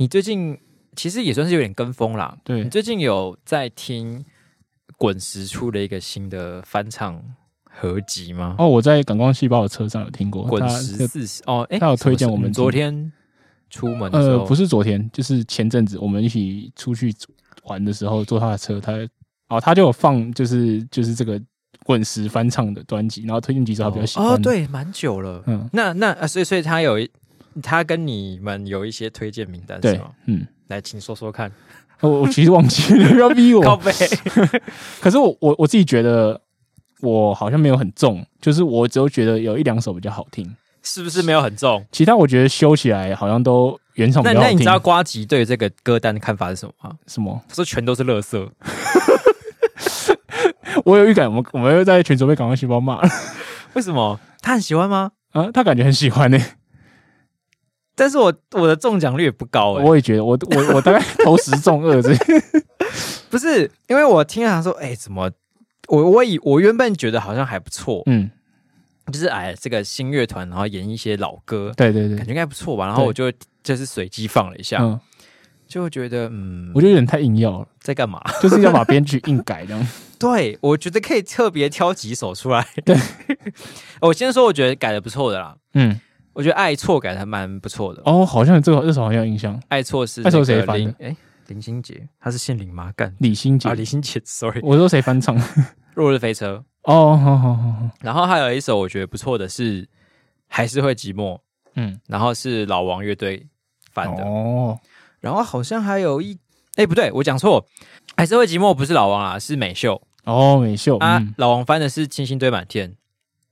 你最近其实也算是有点跟风啦。对，你最近有在听滚石出了一个新的翻唱合集吗？哦，我在感光细胞的车上有听过滚石四十哦，哎，他有推荐我们昨天出门的时候，呃，不是昨天，就是前阵子我们一起出去玩的时候坐他的车，他哦，他就有放就是就是这个滚石翻唱的专辑，然后推荐几首他比较喜欢哦，对，蛮久了，嗯，那那啊，所以所以他有一。他跟你们有一些推荐名单是吗？嗯，来，请说说看。我我其实忘记了，不要逼我。可是我我我自己觉得我好像没有很重，就是我只有觉得有一两首比较好听，是不是没有很重？其他我觉得修起来好像都原厂比较好听。那那你知道瓜吉对这个歌单的看法是什么吗？什么？他说全都是垃圾。我有预感，我们我们又在群组被感光细胞骂了。为什么？他很喜欢吗？啊，他感觉很喜欢呢、欸。但是我我的中奖率也不高哎、欸，我也觉得我我我大概投十中二这，不是因为我听他说，哎、欸，怎么我我以我原本觉得好像还不错，嗯，就是哎这个新乐团，然后演一些老歌，对对对，感觉应该不错吧，然后我就就是随机放了一下，嗯，就会觉得嗯，我觉得有点太硬要了，在干嘛？就是要把编剧硬改这样，对，我觉得可以特别挑几首出来，对，我先说我觉得改的不错的啦，嗯。我觉得爱错改的还蛮不错的哦，好像这个这首好像有印象。爱错是爱错谁翻的？哎，林心洁，他是姓林吗？干李心洁啊，李心洁，sorry，我说谁翻唱？落日飞车哦，好好好。然后还有一首我觉得不错的是还是会寂寞，嗯，然后是老王乐队翻的哦。然后好像还有一，哎，不对，我讲错，还是会寂寞不是老王啊，是美秀哦，美秀啊，老王翻的是星星堆满天。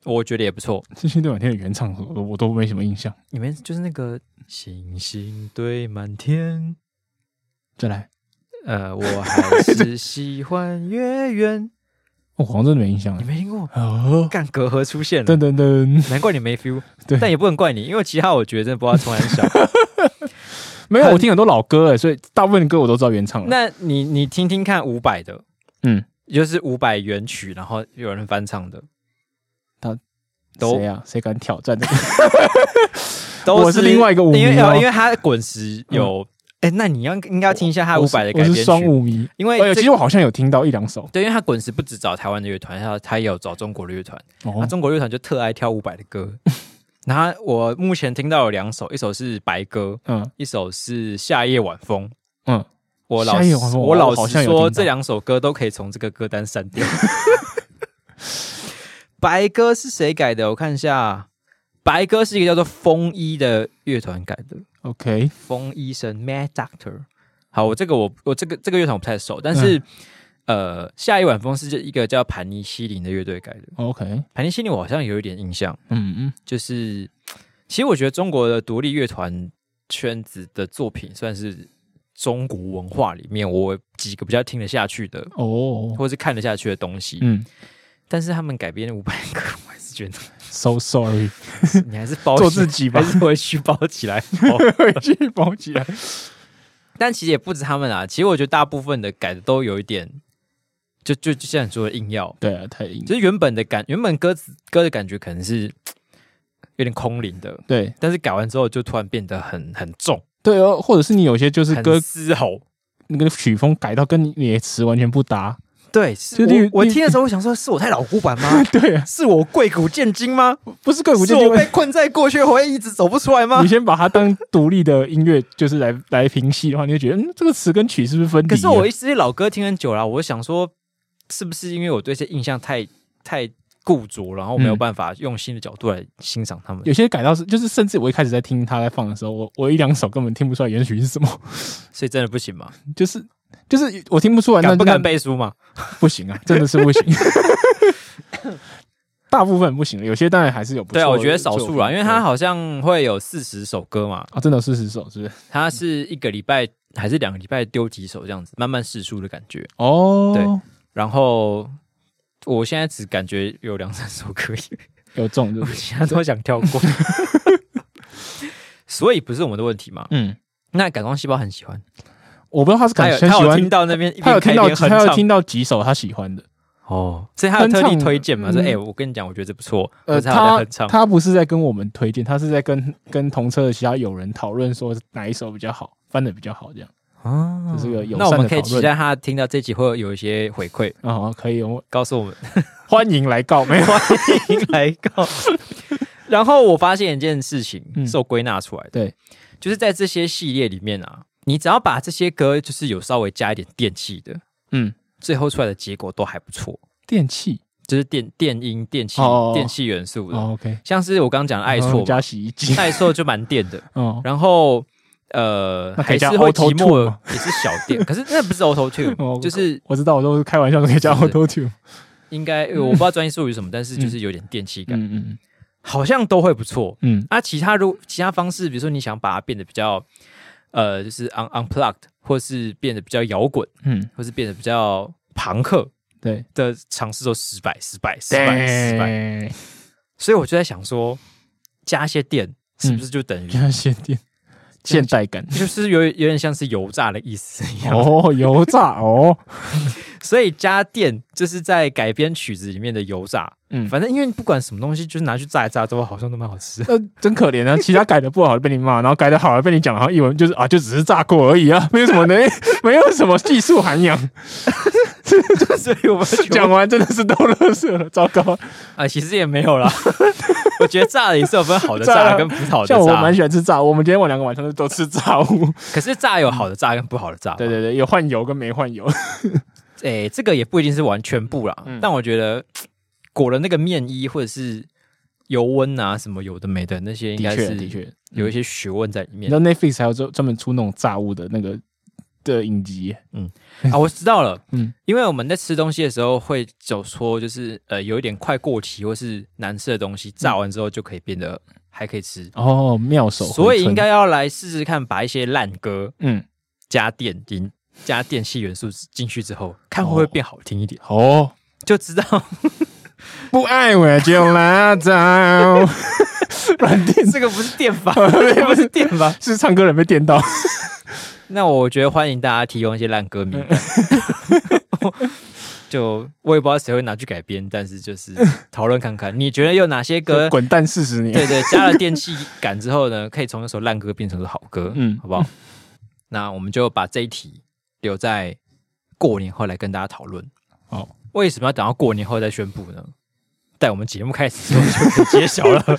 我觉得也不错。星星堆满天的原唱我我都没什么印象。你们就是那个星星堆满天。再来，呃，我 还是喜欢月圆。我好像真的没印象。你没听过？哦，干隔阂出现了。噔噔噔，难怪你没 feel。对，但也不能怪你，因为其他我觉得真的不知道从哪里想。没有，我听很多老歌诶，所以大部分的歌我都知道原唱。那你你听听看伍佰的，嗯，就是伍佰原曲，然后有人翻唱的。他谁啊？谁敢挑战这个？我是另外一个五迷，因为因为他滚石有哎，那你要应该要听一下他五百的改编曲。双五迷，因为其实我好像有听到一两首。对，因为他滚石不只找台湾的乐团，他他也有找中国的乐团。那中国乐团就特爱挑五百的歌。然后我目前听到有两首，一首是白歌，嗯，一首是夏夜晚风，嗯。我老我老实说，这两首歌都可以从这个歌单删掉。白鸽是谁改的？我看一下，白鸽是一个叫做风衣的乐团改的。OK，风医生 Mad Doctor。好，我这个我我这个这个乐团我不太熟，但是、嗯、呃，下一晚风是一个叫盘尼西林的乐队改的。OK，盘尼西林我好像有一点印象。嗯嗯，就是其实我觉得中国的独立乐团圈子的作品算是中国文化里面我几个比较听得下去的哦，或是看得下去的东西。嗯。但是他们改编的五百个，我还是觉得 so sorry。你还是包做自己吧，还是回去包起来，回去包起来。但其实也不止他们啊，其实我觉得大部分的改的都有一点，就就就像你说的硬要，对啊，太硬。就是原本的感，原本歌词歌的感觉可能是有点空灵的，对。但是改完之后就突然变得很很重，对哦。或者是你有些就是歌嘶吼，那个曲风改到跟你的词完全不搭。对，是我我听的时候，我想说，是我太老古板吗？对啊，是我贵古见今吗？不是贵古见今，是我被困在过去回忆一直走不出来吗？你先把它当独立的音乐，就是来来平息的话，你就觉得，嗯，这个词跟曲是不是分离？可是我一些老歌听很久了，我想说，是不是因为我对这些印象太太固着，然后没有办法用新的角度来欣赏他们？有些改到是，就是甚至我一开始在听他在放的时候，我我一两首根本听不出来原曲是什么，所以真的不行吗？就是。就是我听不出来，敢不敢背书嘛？不行啊，真的是不行。大部分不行，有些当然还是有不。对啊，我觉得少数啦，因为他好像会有四十首歌嘛。啊，真的四十首是不是？他是一个礼拜还是两个礼拜丢几首这样子，慢慢试出的感觉。哦，对。然后我现在只感觉有两三首可以有中，我现在都想跳过。所以不是我们的问题嘛？嗯。那感光细胞很喜欢。我不知道他是感觉他有听到那边，他有听到他有听到几首他喜欢的哦，所以他有特地推荐嘛？说，哎，我跟你讲，我觉得这不错。呃，他他不是在跟我们推荐，他是在跟跟同车的其他友人讨论，说哪一首比较好，翻的比较好，这样。啊，这是个友善。那我们可以期待他听到这集会有一些回馈啊，可以，我告诉我们，欢迎来告，没有 欢迎来告。然后我发现一件事情，是我归纳出来的，对，就是在这些系列里面啊，你只要把这些歌就是有稍微加一点电器的，嗯。最后出来的结果都还不错，电器就是电电音、电器、电器元素的。OK，像是我刚刚讲的爱错加洗衣机，爱错就蛮电的。然后呃，还是会寂寞，也是小电。可是那不是 Auto Tune，就是我知道，我都是开玩笑，可以加 Auto Tune。应该我不知道 专业术语什么，但是就是有点电器感。嗯嗯，好像都会不错。嗯，啊，其他如其他方式，比如说你想把它变得比较。呃，就是 un unplugged，或是变得比较摇滚，嗯，或是变得比较朋克，对的尝试都失败，失败，失败，失败。所以我就在想说，加一些电是不是就等于加一些电？现代感就是有有点像是油炸的意思一样哦，油炸哦，所以家电就是在改编曲子里面的油炸。嗯，反正因为不管什么东西，就是拿去炸一炸，都好像都蛮好吃。呃，真可怜啊！其他改的不好的被你骂，然后改的好的被你讲，然后一闻就是啊，就只是炸过而已啊，没有什么呢，没有什么技术涵养。所以我们讲完真的是都乐色了，糟糕啊！其实也没有啦。我觉得炸的也是有分好的炸 跟不好的炸。像我蛮喜欢吃炸，我们今天晚两个晚上都都吃炸物。可是炸有好的炸跟不好的炸。对对对，有换油跟没换油。哎，这个也不一定是完全不啦，但我觉得。裹了那个面衣或者是油温啊什么有的没的那些，应该是的确有一些学问在里面。那 Netflix 还有专专门出那种炸物的那个的影集。嗯 啊，我知道了。嗯，因为我们在吃东西的时候会走说，就是呃有一点快过期或是难吃的东西，炸完之后就可以变得还可以吃。哦，妙手。所以应该要来试试看，把一些烂歌嗯加电音加电器元素进去之后，看会不会变好听一点。哦，就知道。不爱我就拉倒。软电这个不是电吧？不是电吧？是唱歌人被电到。那我觉得欢迎大家提供一些烂歌名。就我也不知道谁会拿去改编，但是就是讨论看看，你觉得有哪些歌滚蛋四十年？对对，加了电器感之后呢，可以从一首烂歌变成个好歌，嗯，好不好？那我们就把这一题留在过年后来跟大家讨论。好。为什么要等到过年后再宣布呢？在我们节目开始之后就可以揭晓了。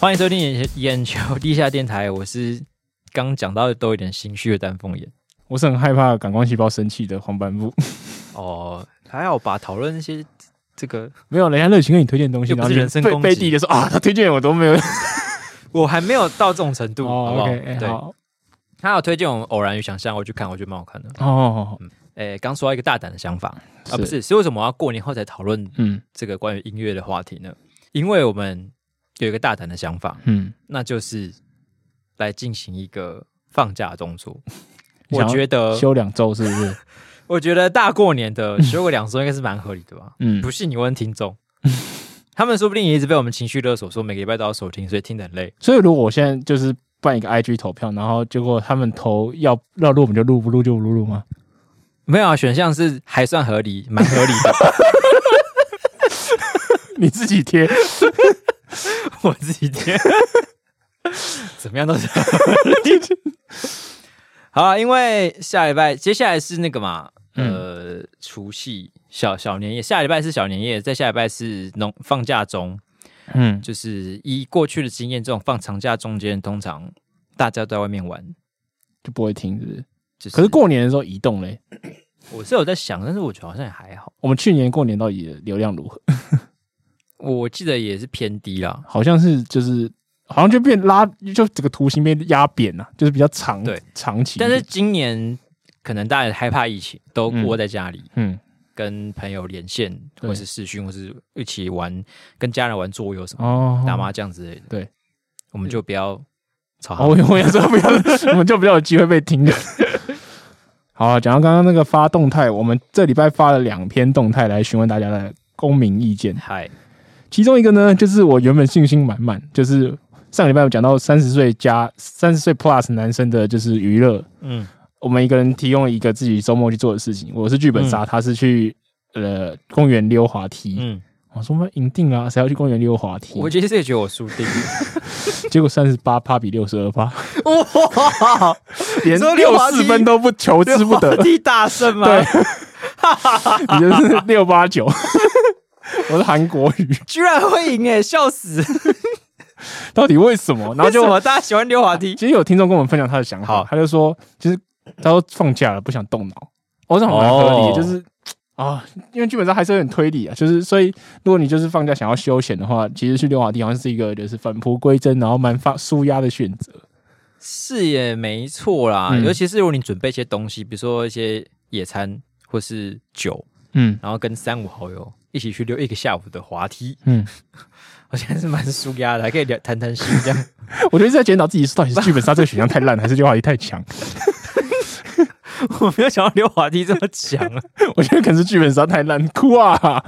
欢迎收听眼眼球地下电台，我是刚讲到的都有点心虚的丹凤眼，我是很害怕感光细胞生气的黄斑部。哦，还好吧，讨论那些这个没有人家热情跟你推荐东西，然后人身攻击，就说啊，他推荐我都没有。我还没有到这种程度，好不好？对，他有推荐我们《偶然与想象》，我去看，我觉得蛮好看的。哦，哎，刚说到一个大胆的想法啊，不是，是为什么我要过年后才讨论嗯这个关于音乐的话题呢？因为我们有一个大胆的想法，嗯，那就是来进行一个放假的动作。我觉得休两周是不是？我觉得大过年的 休个两周应该是蛮合理的吧？嗯，不信你问听众。他们说不定也一直被我们情绪勒索，说每个礼拜都要收听，所以听得很累。所以如果我现在就是办一个 IG 投票，然后结果他们投要要录，我们就录；不录就不录吗？没有啊，选项是还算合理，蛮合理的。你自己贴，我自己贴，怎么样都是 好啊。因为下礼拜接下来是那个嘛，呃，除夕。小小年夜，下礼拜是小年夜，在下礼拜是农放假中，嗯，就是以过去的经验，这种放长假中间，通常大家都在外面玩，就不会停，是不是？就是、可是过年的时候移动嘞，我是有在想，但是我觉得好像也还好。我们去年过年到底流量如何？我记得也是偏低啦，好像是就是好像就变拉，就整个图形被压扁了，就是比较长，对，长期。但是今年可能大家害怕疫情，都窝在家里，嗯。嗯跟朋友连线，或是视讯，或是一起玩，跟家人玩桌游什么，打麻将之类的。对，我们就不要吵。我我也说不要，我们就比较有机会被听的。好，讲到刚刚那个发动态，我们这礼拜发了两篇动态来询问大家的公民意见。嗨，其中一个呢，就是我原本信心满满，就是上礼拜有讲到三十岁加三十岁 plus 男生的就是娱乐，嗯，我们一个人提供一个自己周末去做的事情。我是剧本杀，嗯、他是去呃公园溜滑梯。嗯，我说我们赢定了，谁要去公园溜滑梯？我其实也觉得我输定了，结果三十八趴比六十二趴，哇，连六四分都不求之不得，大胜吗？对，你就是六八九，我是韩国语，居然会赢哎，笑死！到底为什么？然后就我大家喜欢溜滑梯。其实有听众跟我们分享他的想法，他就说，其实他说放假了不想动脑，我说很合理，就是啊，因为基本上还是有点推理啊，就是所以如果你就是放假想要休闲的话，其实去溜滑梯好像是一个就是返璞归真，然后蛮放舒压的选择。是也没错啦，尤其是如果你准备一些东西，比如说一些野餐或是酒，嗯，然后跟三五好友一起去溜一个下午的滑梯，嗯。我现在是蛮舒压的，还可以聊谈谈心这样。我觉得在检讨自己到底是剧本杀这个选项太烂，还是溜滑梯太强。我没有想到溜滑梯这么强啊！我觉得可能是剧本杀太烂，哭啊！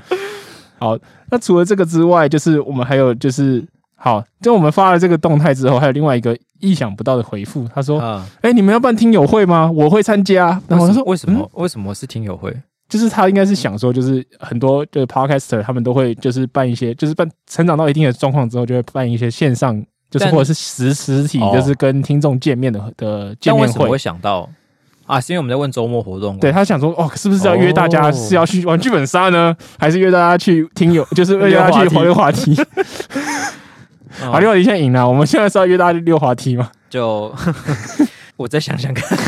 好，那除了这个之外，就是我们还有就是好，就我们发了这个动态之后，还有另外一个意想不到的回复。他说：“哎、嗯欸，你们要办听友会吗？我会参加。”然后他说：“为什么？为什么，是听友会？”就是他应该是想说，就是很多就是 podcaster 他们都会就是办一些，就是办成长到一定的状况之后，就会办一些线上，就是或者是实实体，就是跟听众见面的的见面会。为什么会想到啊？是因为我们在问周末活动。对，他想说，哦，是不是要约大家是要去玩剧本杀呢，还是约大家去听友，就是约大家去滑溜滑梯？好，溜滑梯现在赢了，我们现在是要约大家去溜滑梯吗？就 我再想想看。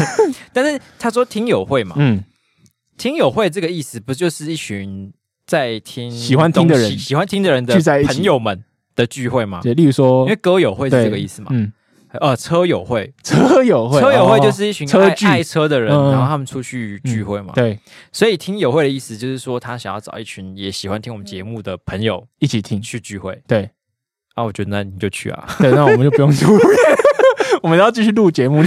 但是他说听友会嘛，嗯。听友会这个意思，不就是一群在听喜欢听的人、喜欢听的人的朋友们的聚会吗？对，例如说，因为歌友会是这个意思嘛。嗯，呃，车友会，车友会，车友会就是一群爱爱车的人，然后他们出去聚会嘛。对，所以听友会的意思就是说，他想要找一群也喜欢听我们节目的朋友一起听去聚会。对，啊，我觉得那你就去啊。对，那我们就不用录，我们要继续录节目。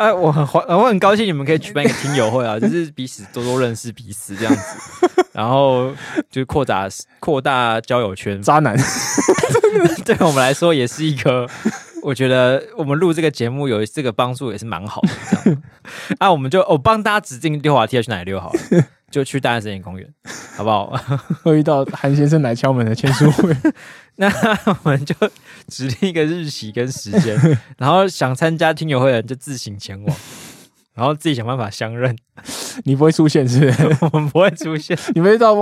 哎，我很欢，我很高兴你们可以举办一个听友会啊，就是彼此多多认识彼此这样子，然后就扩大扩大交友圈。渣男，对我们来说也是一个，我觉得我们录这个节目有这个帮助也是蛮好的。这样，啊，我们就我帮大家指定溜滑梯要去哪里溜好了，就去大安森林公园，好不好？会遇到韩先生来敲门的签书会。那我们就指定一个日期跟时间，然后想参加听友会的人就自行前往，然后自己想办法相认。你不会出现是不是？我们不会出现，你们到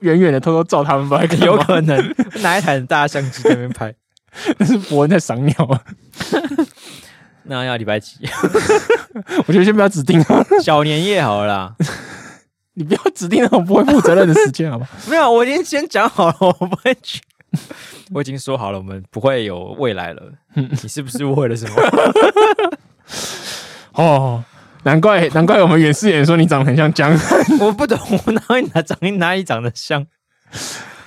远远的偷偷照他们吧？有可能拿一台很大的相机在那边拍，那是博恩在赏鸟啊。那要礼拜几？我觉得先不要指定啊，小年夜好了啦。你不要指定那种不会负责任的时间，好吧？没有，我已经先讲好了，我不会去。我已经说好了，我们不会有未来了。你是不是误会了什么？哦，难怪难怪我们远视眼说你长得很像江汉。我不懂，我哪里哪长哪里长得像？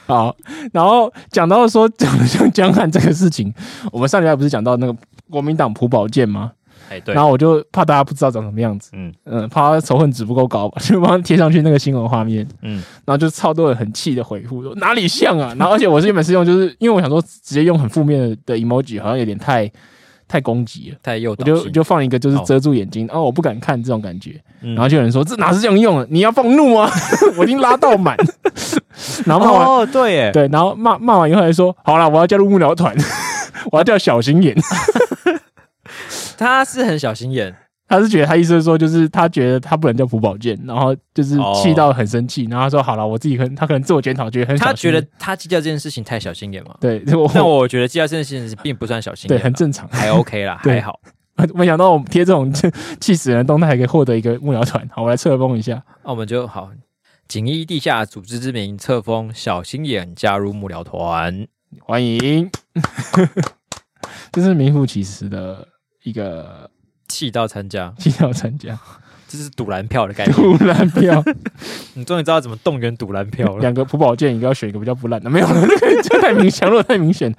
好，然后讲到说长得像江汉这个事情，我们上礼拜不是讲到那个国民党朴宝剑吗？哎，对，然后我就怕大家不知道长什么样子，嗯。嗯，怕他仇恨值不够高吧，就帮他贴上去那个新闻画面，嗯，然后就超多人很气的回复说哪里像啊，然后而且我是原本是用，就是因为我想说直接用很负面的 emoji 好像有点太太攻击了，太幼，我就就放一个就是遮住眼睛，哦我不敢看这种感觉，然后就有人说这哪是这样用的，你要放怒啊，我已经拉到满，然后骂完哦对耶，对，然后骂骂完以后还说好了，我要加入幕僚团，我要叫小心眼。他是很小心眼，他是觉得他意思是说，就是他觉得他不能叫朴宝剑，然后就是气到很生气，然后他说好了，我自己可能他可能自我检讨，觉得很小。他觉得他计较这件事情太小心眼嘛？对，那我，我觉得计较这件事情并不算小心眼，对，很正常，还 OK 啦，还好。没想到我们贴这种气死人的动态，还可以获得一个幕僚团。好，我来册封一下，那我们就好，锦衣地下组织之名册封小心眼加入幕僚团，欢迎。这是名副其实的。一个气到参加，气到参加，这是赌蓝票的概念。赌蓝票，你终于知道怎么动员赌蓝票了。两个普宝剑，一个要选一个比较不烂的，没有了，这太明显了，太明显。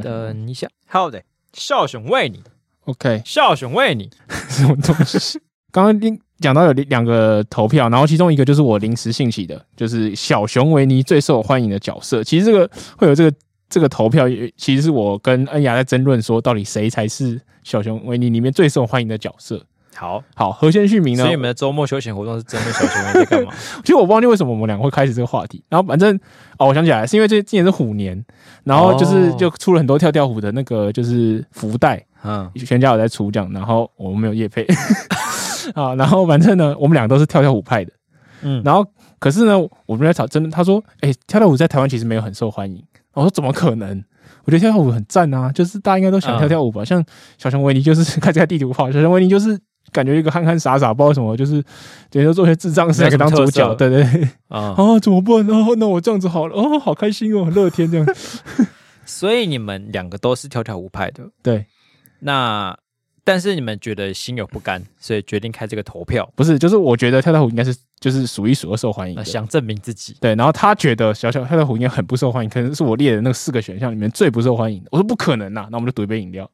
等一下，好的，笑熊为你，OK，笑熊为你，什么东西？刚刚讲到有两个投票，然后其中一个就是我临时兴起的，就是小熊维尼最受欢迎的角色。其实这个会有这个。这个投票也其实是我跟恩雅在争论，说到底谁才是小熊维尼里面最受欢迎的角色。好好，何先旭明呢？所以你们的周末休闲活动是针对小熊维尼在干嘛？其实我忘记为什么我们两个会开始这个话题。然后反正哦，我想起来是因为这今年是虎年，然后就是就出了很多跳跳虎的那个就是福袋，嗯，全家有在出这样，然后我们没有叶配 啊。然后反正呢，我们两个都是跳跳虎派的，嗯，然后可是呢，我们在吵，真的他说，哎、欸，跳跳虎在台湾其实没有很受欢迎。我说怎么可能？我觉得跳跳舞很赞啊，就是大家应该都喜欢跳跳舞吧？嗯、像小熊维尼就是开这个地图炮，小熊维尼就是。感觉一个憨憨傻傻，不知道为什么，就是觉得做些智障事来当主角，对对对，啊啊，怎么办？然后那我这样子好了，哦，好开心哦，很乐天这样。所以你们两个都是跳跳舞派的，对。那但是你们觉得心有不甘，所以决定开这个投票。不是，就是我觉得跳跳虎应该是就是数一数二受欢迎的，想证明自己。对，然后他觉得小小跳跳虎应该很不受欢迎，可能是我列的那四个选项里面最不受欢迎的。我说不可能呐，那我们就赌一杯饮料。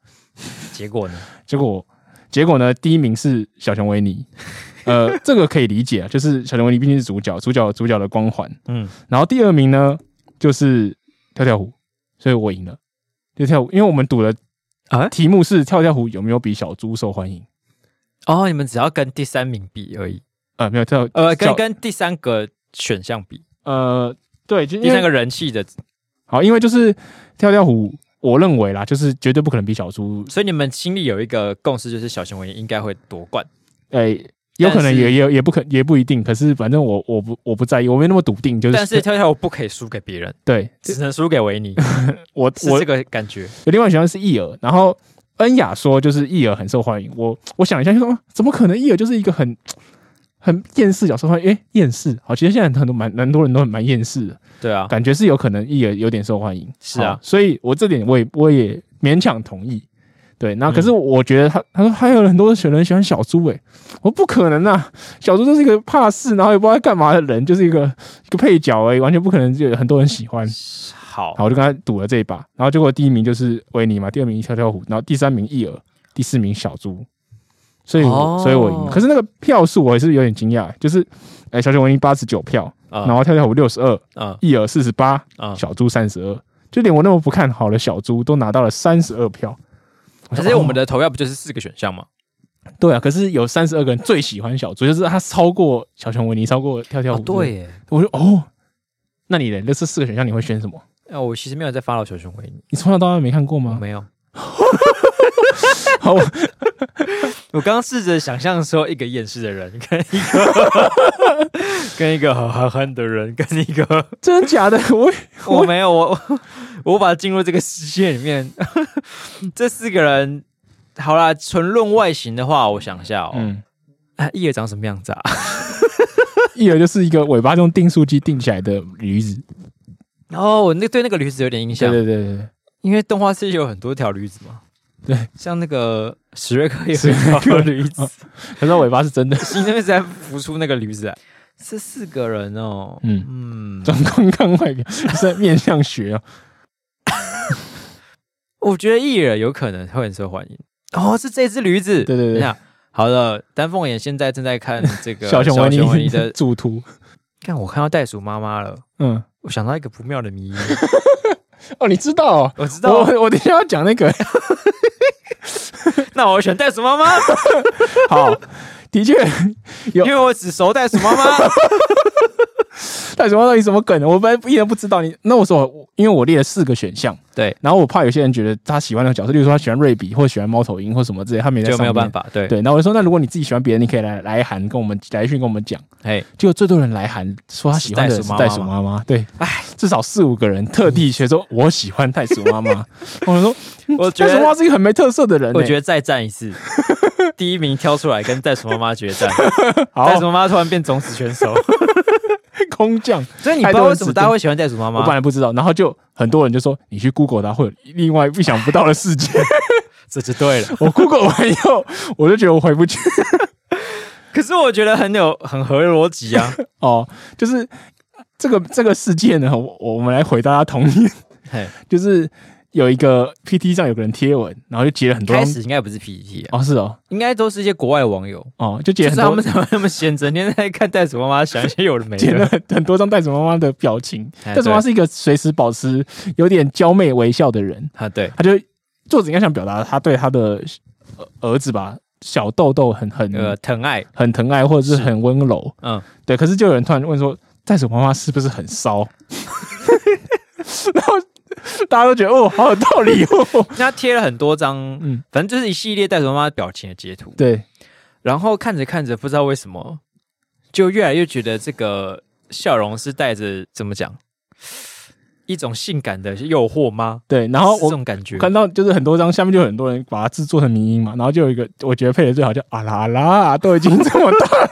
结果呢？结果。结果呢？第一名是小熊维尼，呃，这个可以理解啊，就是小熊维尼毕竟是主角，主角主角的光环，嗯。然后第二名呢，就是跳跳虎，所以我赢了。跳跳虎，因为我们赌的啊，题目是跳跳虎有没有比小猪受欢迎？哦，你们只要跟第三名比而已，呃，没有跳，呃，跟跟第三个选项比，呃，对，就第三个人气的，好，因为就是跳跳虎。我认为啦，就是绝对不可能比小猪，所以你们心里有一个共识，就是小熊维尼应该会夺冠。哎、欸，有可能也也也不可也不一定，可是反正我我不我不在意，我没那么笃定。就是，但是跳跳我不可以输给别人，对，只能输给维尼。我我这个感觉。有另外选项是易儿，然后恩雅说就是易儿很受欢迎。我我想一下就说，怎么可能易儿就是一个很。很厌世角色，欢迎哎，厌世好，其实现在很多蛮蛮多人都很蛮厌世的，对啊，感觉是有可能易儿有点受欢迎，是啊，所以我这点我也我也勉强同意，对，那可是我觉得他他说还有很多选人喜欢小猪，哎，我不可能啊，小猪就是一个怕事，然后也不知道在干嘛的人，就是一个一个配角而已，完全不可能就有很多人喜欢，好，好，我就跟他赌了这一把，然后结果第一名就是维尼嘛，第二名跳跳虎，然后第三名义儿，第四名小猪。所以，所以我赢。可是那个票数我也是有点惊讶，就是，哎、欸，小熊维尼八十九票，然后跳跳虎六十二，义儿四十八，小猪三十二，就连我那么不看好的小猪都拿到了三十二票。可是我们的投票不就是四个选项吗？对啊，可是有三十二个人最喜欢小猪，就是他超过小熊维尼，超过跳跳虎。对耶，我说哦，那你的？那这四个选项你会选什么？啊，我其实没有在 follow 小熊维尼，你从小到大没看过吗？没有。好，我刚刚试着想象说，一个厌世的人跟一个 跟一个很憨憨的人，跟一个 真的假的？我我没有，我我无法进入这个世界里面。这四个人，好啦，纯论外形的话，我想一下哦，嗯，啊，义儿长什么样子啊？一儿就是一个尾巴用订书机订起来的驴子。哦，我那对那个驴子有点印象，对对对对，因为动画世界有很多条驴子嘛。对，像那个史瑞克也是一条驴子，可是尾巴是真的。心那边在浮出那个驴子来，是四个人哦。嗯嗯，装观看外表是在面相学哦。我觉得艺人有可能会很受欢迎。哦，是这只驴子。对对对，好了，丹凤眼现在正在看这个小熊维尼的 主图。看，我看到袋鼠妈妈了。嗯，我想到一个不妙的谜语。哦，你知道？哦？我知道。我我等下要讲那个。那我选袋鼠妈妈。好，的确有，因为我只熟袋鼠妈妈。袋鼠妈妈到底什么梗？我本来一点不知道。你那我说，因为我列了四个选项，对，然后我怕有些人觉得他喜欢那个角色，例如说他喜欢瑞比，或者喜欢猫头鹰，或什么之类，他没在就没有办法。对对，然后我就说，那如果你自己喜欢别人，你可以来来函跟我们来讯跟我们讲。哎，结果最多人来函说他喜欢的是袋鼠妈妈。对，哎，至少四五个人特地学说我喜欢袋鼠妈妈。我说，我觉得袋鼠妈妈是一个很没特色的人。我觉得再战一次，第一名挑出来跟袋鼠妈妈决战。袋鼠妈妈突然变种子选手。空降，所以你不知道为什么大家会喜欢袋鼠妈妈？我本来不知道，然后就很多人就说，你去 Google 它会有另外意想不到的世界，这就对了。我 Google 完以后，我就觉得我回不去。可是我觉得很有很合逻辑啊。哦，就是这个这个世界呢，我我们来回答他童年，就是义有一个 PT 上有个人贴文，然后就截了很多。开始应该不是 PT 啊，哦是哦，应该都是一些国外网友哦，就截很多。他们怎么那么闲，整天在看袋鼠妈妈，想一些有的没的。截了很多张袋鼠妈妈的表情。袋鼠妈妈是一个随时保持有点娇媚微笑的人啊，对，他就作者应该想表达他对他的儿子吧，小豆豆很很呃疼爱，很疼爱，或者是很温柔。嗯，对。可是就有人突然问说，袋鼠妈妈是不是很骚？然后。大家都觉得哦，好有道理哦。那 他贴了很多张，嗯，反正就是一系列带着妈妈表情的截图。对，然后看着看着，不知道为什么，就越来越觉得这个笑容是带着怎么讲，一种性感的诱惑吗？对，然后我这种感觉看到就是很多张下面就很多人把它制作成迷音嘛，然后就有一个我觉得配的最好叫啊啦啊啦，都已经这么大了，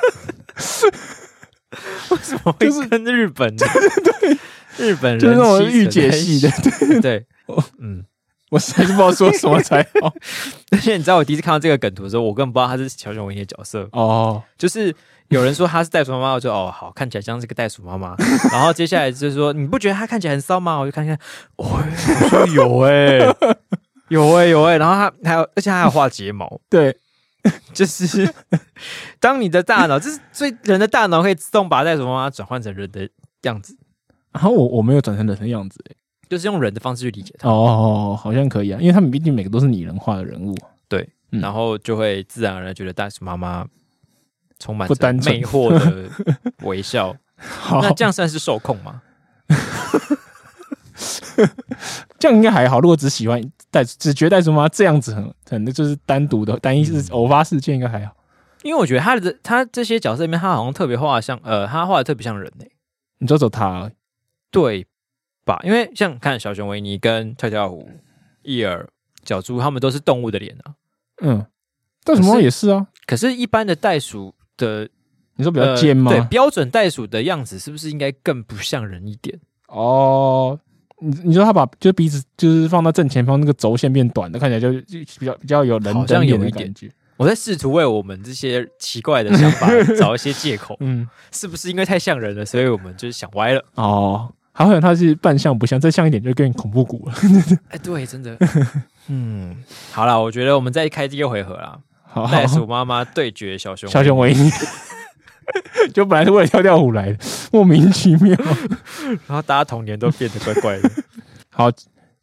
为什么会跟日本？对对对。日本人就是那种御姐系的，对对，我嗯，我实在是不知道说什么才好。而且你知道，我第一次看到这个梗图的时候，我根本不知道他是小熊维尼的角色哦。就是有人说他是袋鼠妈妈，我就哦好，看起来像是个袋鼠妈妈。然后接下来就是说，你不觉得他看起来很骚吗？我就看看，哦，说有哎、欸，有哎、欸、有哎、欸。然后他还有，而且他还有画睫毛，对，就是当你的大脑，就是所以人的大脑可以自动把袋鼠妈妈转换成人的样子。然后我我没有转成人的样子，欸，就是用人的方式去理解他。哦，好像可以啊，因为他们毕竟每个都是拟人化的人物，对，嗯、然后就会自然而然觉得袋鼠妈妈充满着魅惑的微笑。那这样算是受控吗？这样应该还好。如果只喜欢袋，只觉得袋鼠妈妈这样子很很就是单独的单一是偶发事件，应该还好。因为我觉得他的他这些角色里面，他好像特别画像呃，他画的特别像人诶、欸。你就走他。对吧？因为像看小熊维尼跟跳跳虎、伊尔、角猪，他们都是动物的脸啊。嗯，袋鼠猫也是啊。可是，一般的袋鼠的，你说比较尖吗？呃、对，标准袋鼠的样子是不是应该更不像人一点？哦，你你说他把就鼻子就是放到正前方，那个轴线变短的，看起来就比较比较有人的像有一点。我在试图为我们这些奇怪的想法 找一些借口。嗯，是不是因为太像人了，所以我们就是想歪了？哦。好像他是扮相不像，再像一点就更恐怖谷了。哎，对，真的。嗯，好了，我觉得我们再开第一回合啦。袋鼠妈妈对决小熊小熊维尼，就本来是为了跳跳虎来的，莫名其妙。然后大家童年都变得怪怪的。好，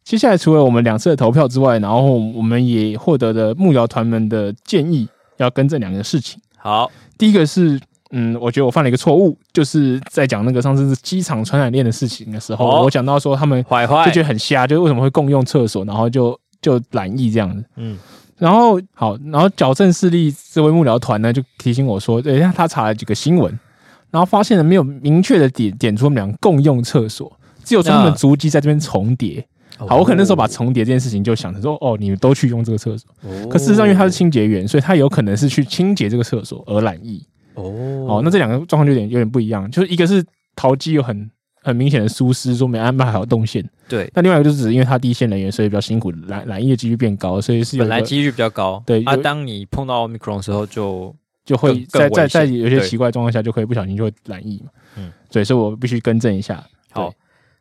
接下来除了我们两次的投票之外，然后我们也获得了幕僚团们的建议，要更正两个事情。好，第一个是。嗯，我觉得我犯了一个错误，就是在讲那个上次是机场传染链的事情的时候，哦、我讲到说他们就觉得很瞎，就是为什么会共用厕所，然后就就染疫这样子。嗯，然后好，然后矫正视力这位幕僚团呢就提醒我说，等一下他查了几个新闻，然后发现了没有明确的点点出他们俩共用厕所，只有他们足迹在这边重叠。啊、好，我可能那时候把重叠这件事情就想成说，哦，你们都去用这个厕所，哦、可事实上因为他是清洁员，所以他有可能是去清洁这个厕所而染疫。哦，哦，那这两个状况就有点有点不一样，就是一个是淘机有很很明显的疏失，说没安排好动线，对。那另外一个就是因为他第一线人员，所以比较辛苦，染染疫的几率变高，所以是有本来几率比较高，对。啊，当你碰到 Omicron 的时候就，就就会在在在有些奇怪状况下，就可以不小心就会染疫嘛。嗯，所以说我必须更正一下。好，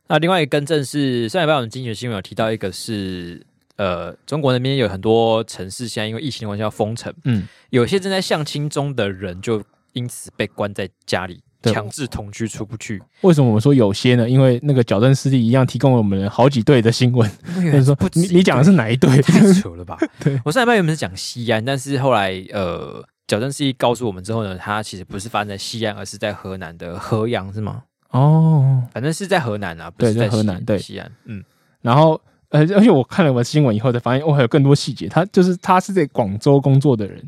那另外一个更正是上礼拜我们经济新闻有提到一个是，呃，中国那边有很多城市现在因为疫情的关系要封城，嗯，有些正在相亲中的人就。因此被关在家里，强制同居出不去。为什么我们说有些呢？因为那个矫正视力一样提供了我们好几对的新闻。就是说，你你讲的是哪一对？太扯了吧！对，我上礼拜原本是讲西安，但是后来呃，矫正视力告诉我们之后呢，他其实不是发生在西安，而是在河南的河阳，是吗？哦，反正是在河南啊，不是在河南，对西安。嗯，然后呃，而且我看了我新闻以后才发现，哦还有更多细节。他就是他是在广州工作的人。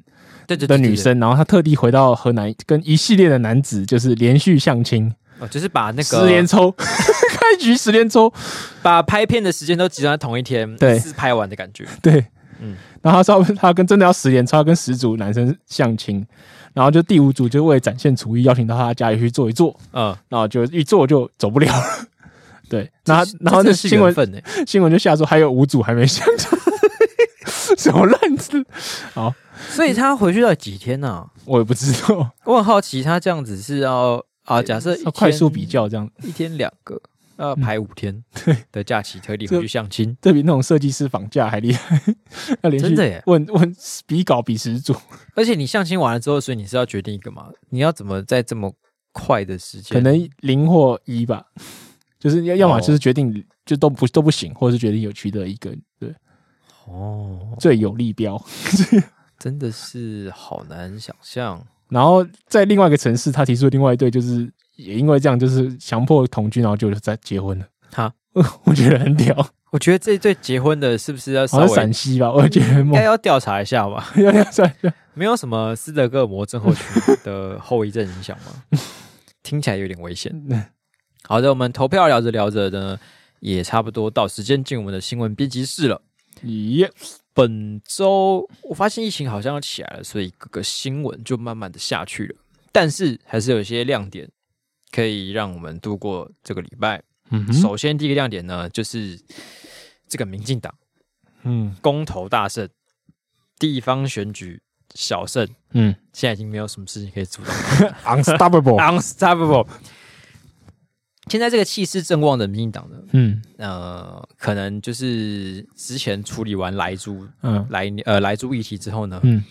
对对的女生，然后她特地回到河南，跟一系列的男子就是连续相亲，哦，就是把那个十连抽，开局十连抽，把拍片的时间都集中在同一天，对，是拍完的感觉，对，嗯，然后他说他跟真的要十连抽，他跟十组男生相亲，然后就第五组就为了展现厨艺，邀请到她家里去坐一坐，嗯，然后就一坐就走不了，对，然后然后那新闻新闻就下说还有五组还没相亲，什么烂字，好。所以他回去要几天呢？啊？我也不知道。我很好奇，他这样子是要啊？假设要快速比较这样，一天两个，要排五天对的假期，特地回去相亲，这比那种设计师访假还厉害。要连续真的耶，问问比稿比十组，而且你相亲完了之后，所以你是要决定一个嘛？你要怎么在这么快的时间？可能零或一吧，就是要要么就是决定就都不都不行，或者是决定有取得一个对。哦，最有利标，真的是好难想象。然后在另外一个城市，他提出的另外一对，就是也因为这样，就是强迫同居，然后就在结婚了。哈，我觉得很屌。我觉得这一对结婚的是不是要稍微陕西吧？我觉得应该要调查一下吧。要调查一下，没有什么斯德哥尔摩症候群的后遗症影响吗？听起来有点危险。好的，我们投票聊着聊着呢，也差不多到时间进我们的新闻编辑室了。耶！本周我发现疫情好像要起来了，所以各个新闻就慢慢的下去了。但是还是有一些亮点可以让我们度过这个礼拜。嗯，首先第一个亮点呢，就是这个民进党，嗯，公投大胜，地方选举小胜，嗯，现在已经没有什么事情可以阻挡，unstoppable，unstoppable。现在这个气势正旺的民进党呢，嗯，呃，可能就是之前处理完莱猪，嗯，莱呃莱猪议题之后呢，嗯，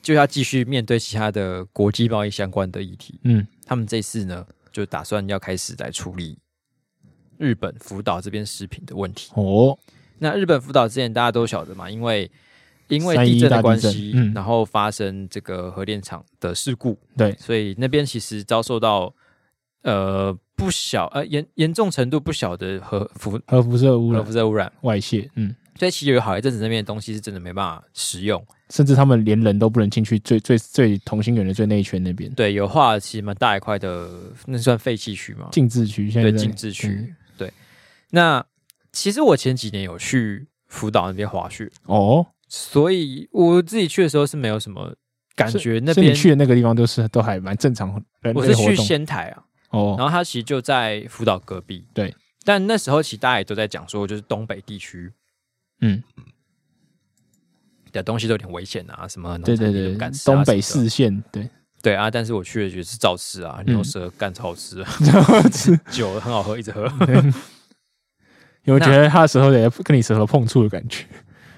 就要继续面对其他的国际贸易相关的议题，嗯，他们这次呢，就打算要开始来处理日本福岛这边食品的问题。哦，那日本福岛之前大家都晓得嘛，因为因为地震的关系，嗯，然后发生这个核电厂的事故，对，所以那边其实遭受到。呃，不小，呃，严严重程度不小的核辐核辐射污染，核辐射污染。外泄，嗯，所以其实有好一阵子那边的东西是真的没办法食用，甚至他们连人都不能进去最最最同心圆的最内圈那边，对，有画了其实蛮大一块的，那算废弃区嘛？禁制区，现在对，禁制区，嗯、对。那其实我前几年有去福岛那边滑雪。哦，所以我自己去的时候是没有什么感觉，那边去的那个地方都是都还蛮正常，我是去仙台啊。哦，然后他其实就在福岛隔壁，对。但那时候其实大家也都在讲说，就是东北地区，嗯，的东西都有点危险啊，什么对对对，东北四县，对对啊。但是我去了，也是照吃啊，牛舌干超好吃，好吃，酒很好喝，一直喝。因为觉得他的舌头也跟你舌头碰触的感觉，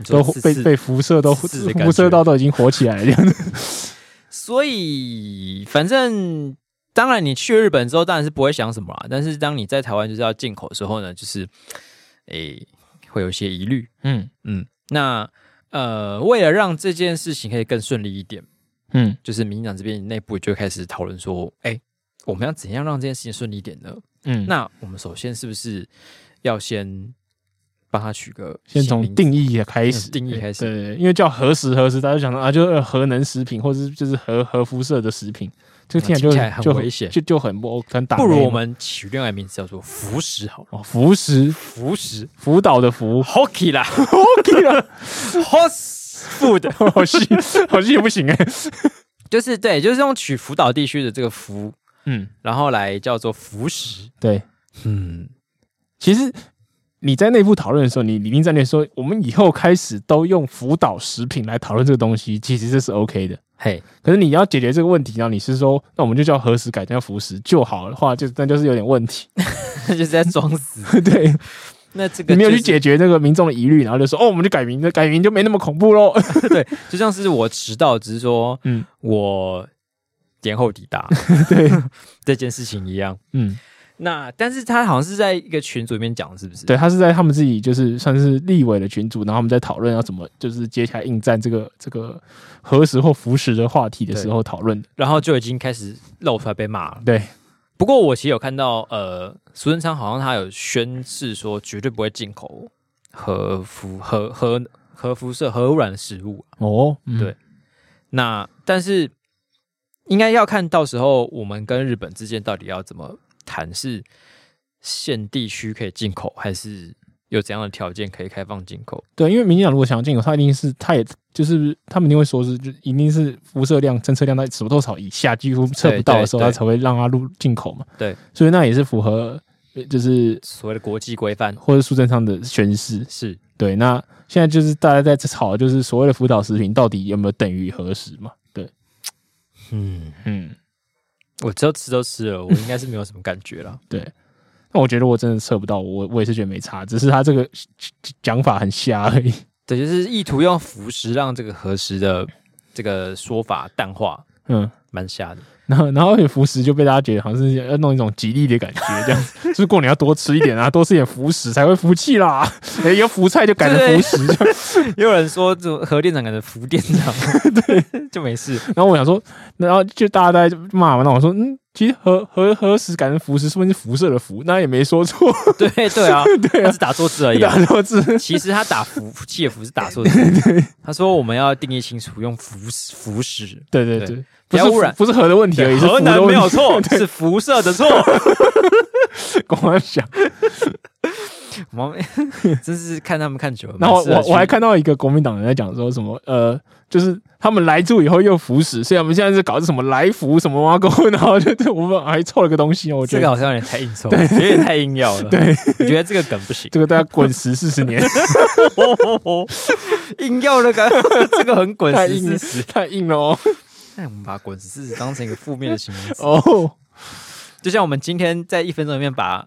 都被被辐射都辐射到都已经火起来了这样子。所以反正。当然，你去日本之后，当然是不会想什么啦。但是，当你在台湾就是要进口的时候呢，就是，诶、欸，会有一些疑虑。嗯嗯。那呃，为了让这件事情可以更顺利一点，嗯，就是民进党这边内部就开始讨论说，哎、欸，我们要怎样让这件事情顺利一点呢？嗯，那我们首先是不是要先帮他取个，先从定义开始，定义开始，对，因为叫核食核食，大家就想到啊，就是核能食品，或者是就是核核辐射的食品。这个听起来很危险，就就很不很打。不如我们取另外名字叫做“福食”好了。哦，福食，福食，福岛的福，Hockey 啦，Hockey 啦，Hot Food，好细，好细也不行哎。就是对，就是用取福岛地区的这个福，嗯，然后来叫做福食。对，嗯，其实你在内部讨论的时候，你拟定战略说，我们以后开始都用福岛食品来讨论这个东西，其实这是 OK 的。嘿，可是你要解决这个问题，然后你是说，那我们就叫何时改成叫服食就好的话，就那就是有点问题，那 就是在装死。对，那这个、就是、你没有去解决那个民众的疑虑，然后就说，哦，我们就改名，那改名就没那么恐怖喽。对，就像是我迟到，只是说，嗯，我延后抵达，对这件事情一样，嗯。那但是他好像是在一个群组里面讲，是不是？对，他是在他们自己就是算是立委的群组，然后他们在讨论要怎么就是接下来应战这个这个核食或福食的话题的时候讨论，然后就已经开始露出来被骂了。对，不过我其实有看到，呃，苏贞昌好像他有宣誓说绝对不会进口核辐核核核辐射核污染的食物。哦，嗯、对。那但是应该要看到时候我们跟日本之间到底要怎么。谈是限地区可以进口，还是有怎样的条件可以开放进口？对，因为民进党如果想要进口，他一定是他也就是他们一定会说是就一定是辐射量侦测量在什么多少以下，几乎测不到的时候，他才会让他入进口嘛。对，所以那也是符合就是所谓的国际规范，或者书证上的宣示。是对。那现在就是大家在吵，就是所谓的福岛食品到底有没有等于核食嘛？对，嗯嗯。我只要吃都吃了，我应该是没有什么感觉了。对，那我觉得我真的测不到，我我也是觉得没差，只是他这个讲法很瞎而已。对，就是意图用腐蚀让这个核实的这个说法淡化，嗯，蛮瞎的。然后，然后福食就被大家觉得好像是要弄一种吉利的感觉，这样子，就是过年要多吃一点啊，多吃点福食才会福气啦。哎，有福菜就改成福食，也有人说这核电厂改成福电厂，对，就没事。然后我想说，然后就大家都在骂嘛，那我说，嗯。其实核核核食改成辐食，是不是辐射的辐？那也没说错。对对啊，对啊，是打错字而已，啊。打错字。其实他打福气的福是打错字。他说我们要定义清楚，用辐辐食。对对对，不是污染，不是核的问题而已，核能没有错，是辐射的错。光想，我真是看他们看久了。然后我我还看到一个国民党人在讲说什么呃。就是他们来住以后又腐蚀，所以我们现在是搞什么来福什么挖沟，然后就我们还凑了个东西，我觉得这个好像有点太硬凑，对，有点太硬要了。对，我觉得这个梗不行，这个大家滚十四十年，硬要的感觉，这个很滚十四十，太硬了哦。那我们把滚十四十当成一个负面的形容词哦，就像我们今天在一分钟里面把